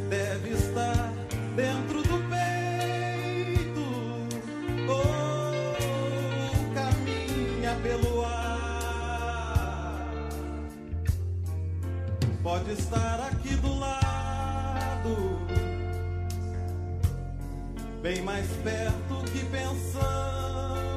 Deve estar dentro pode estar aqui do lado, bem mais perto que pensamos.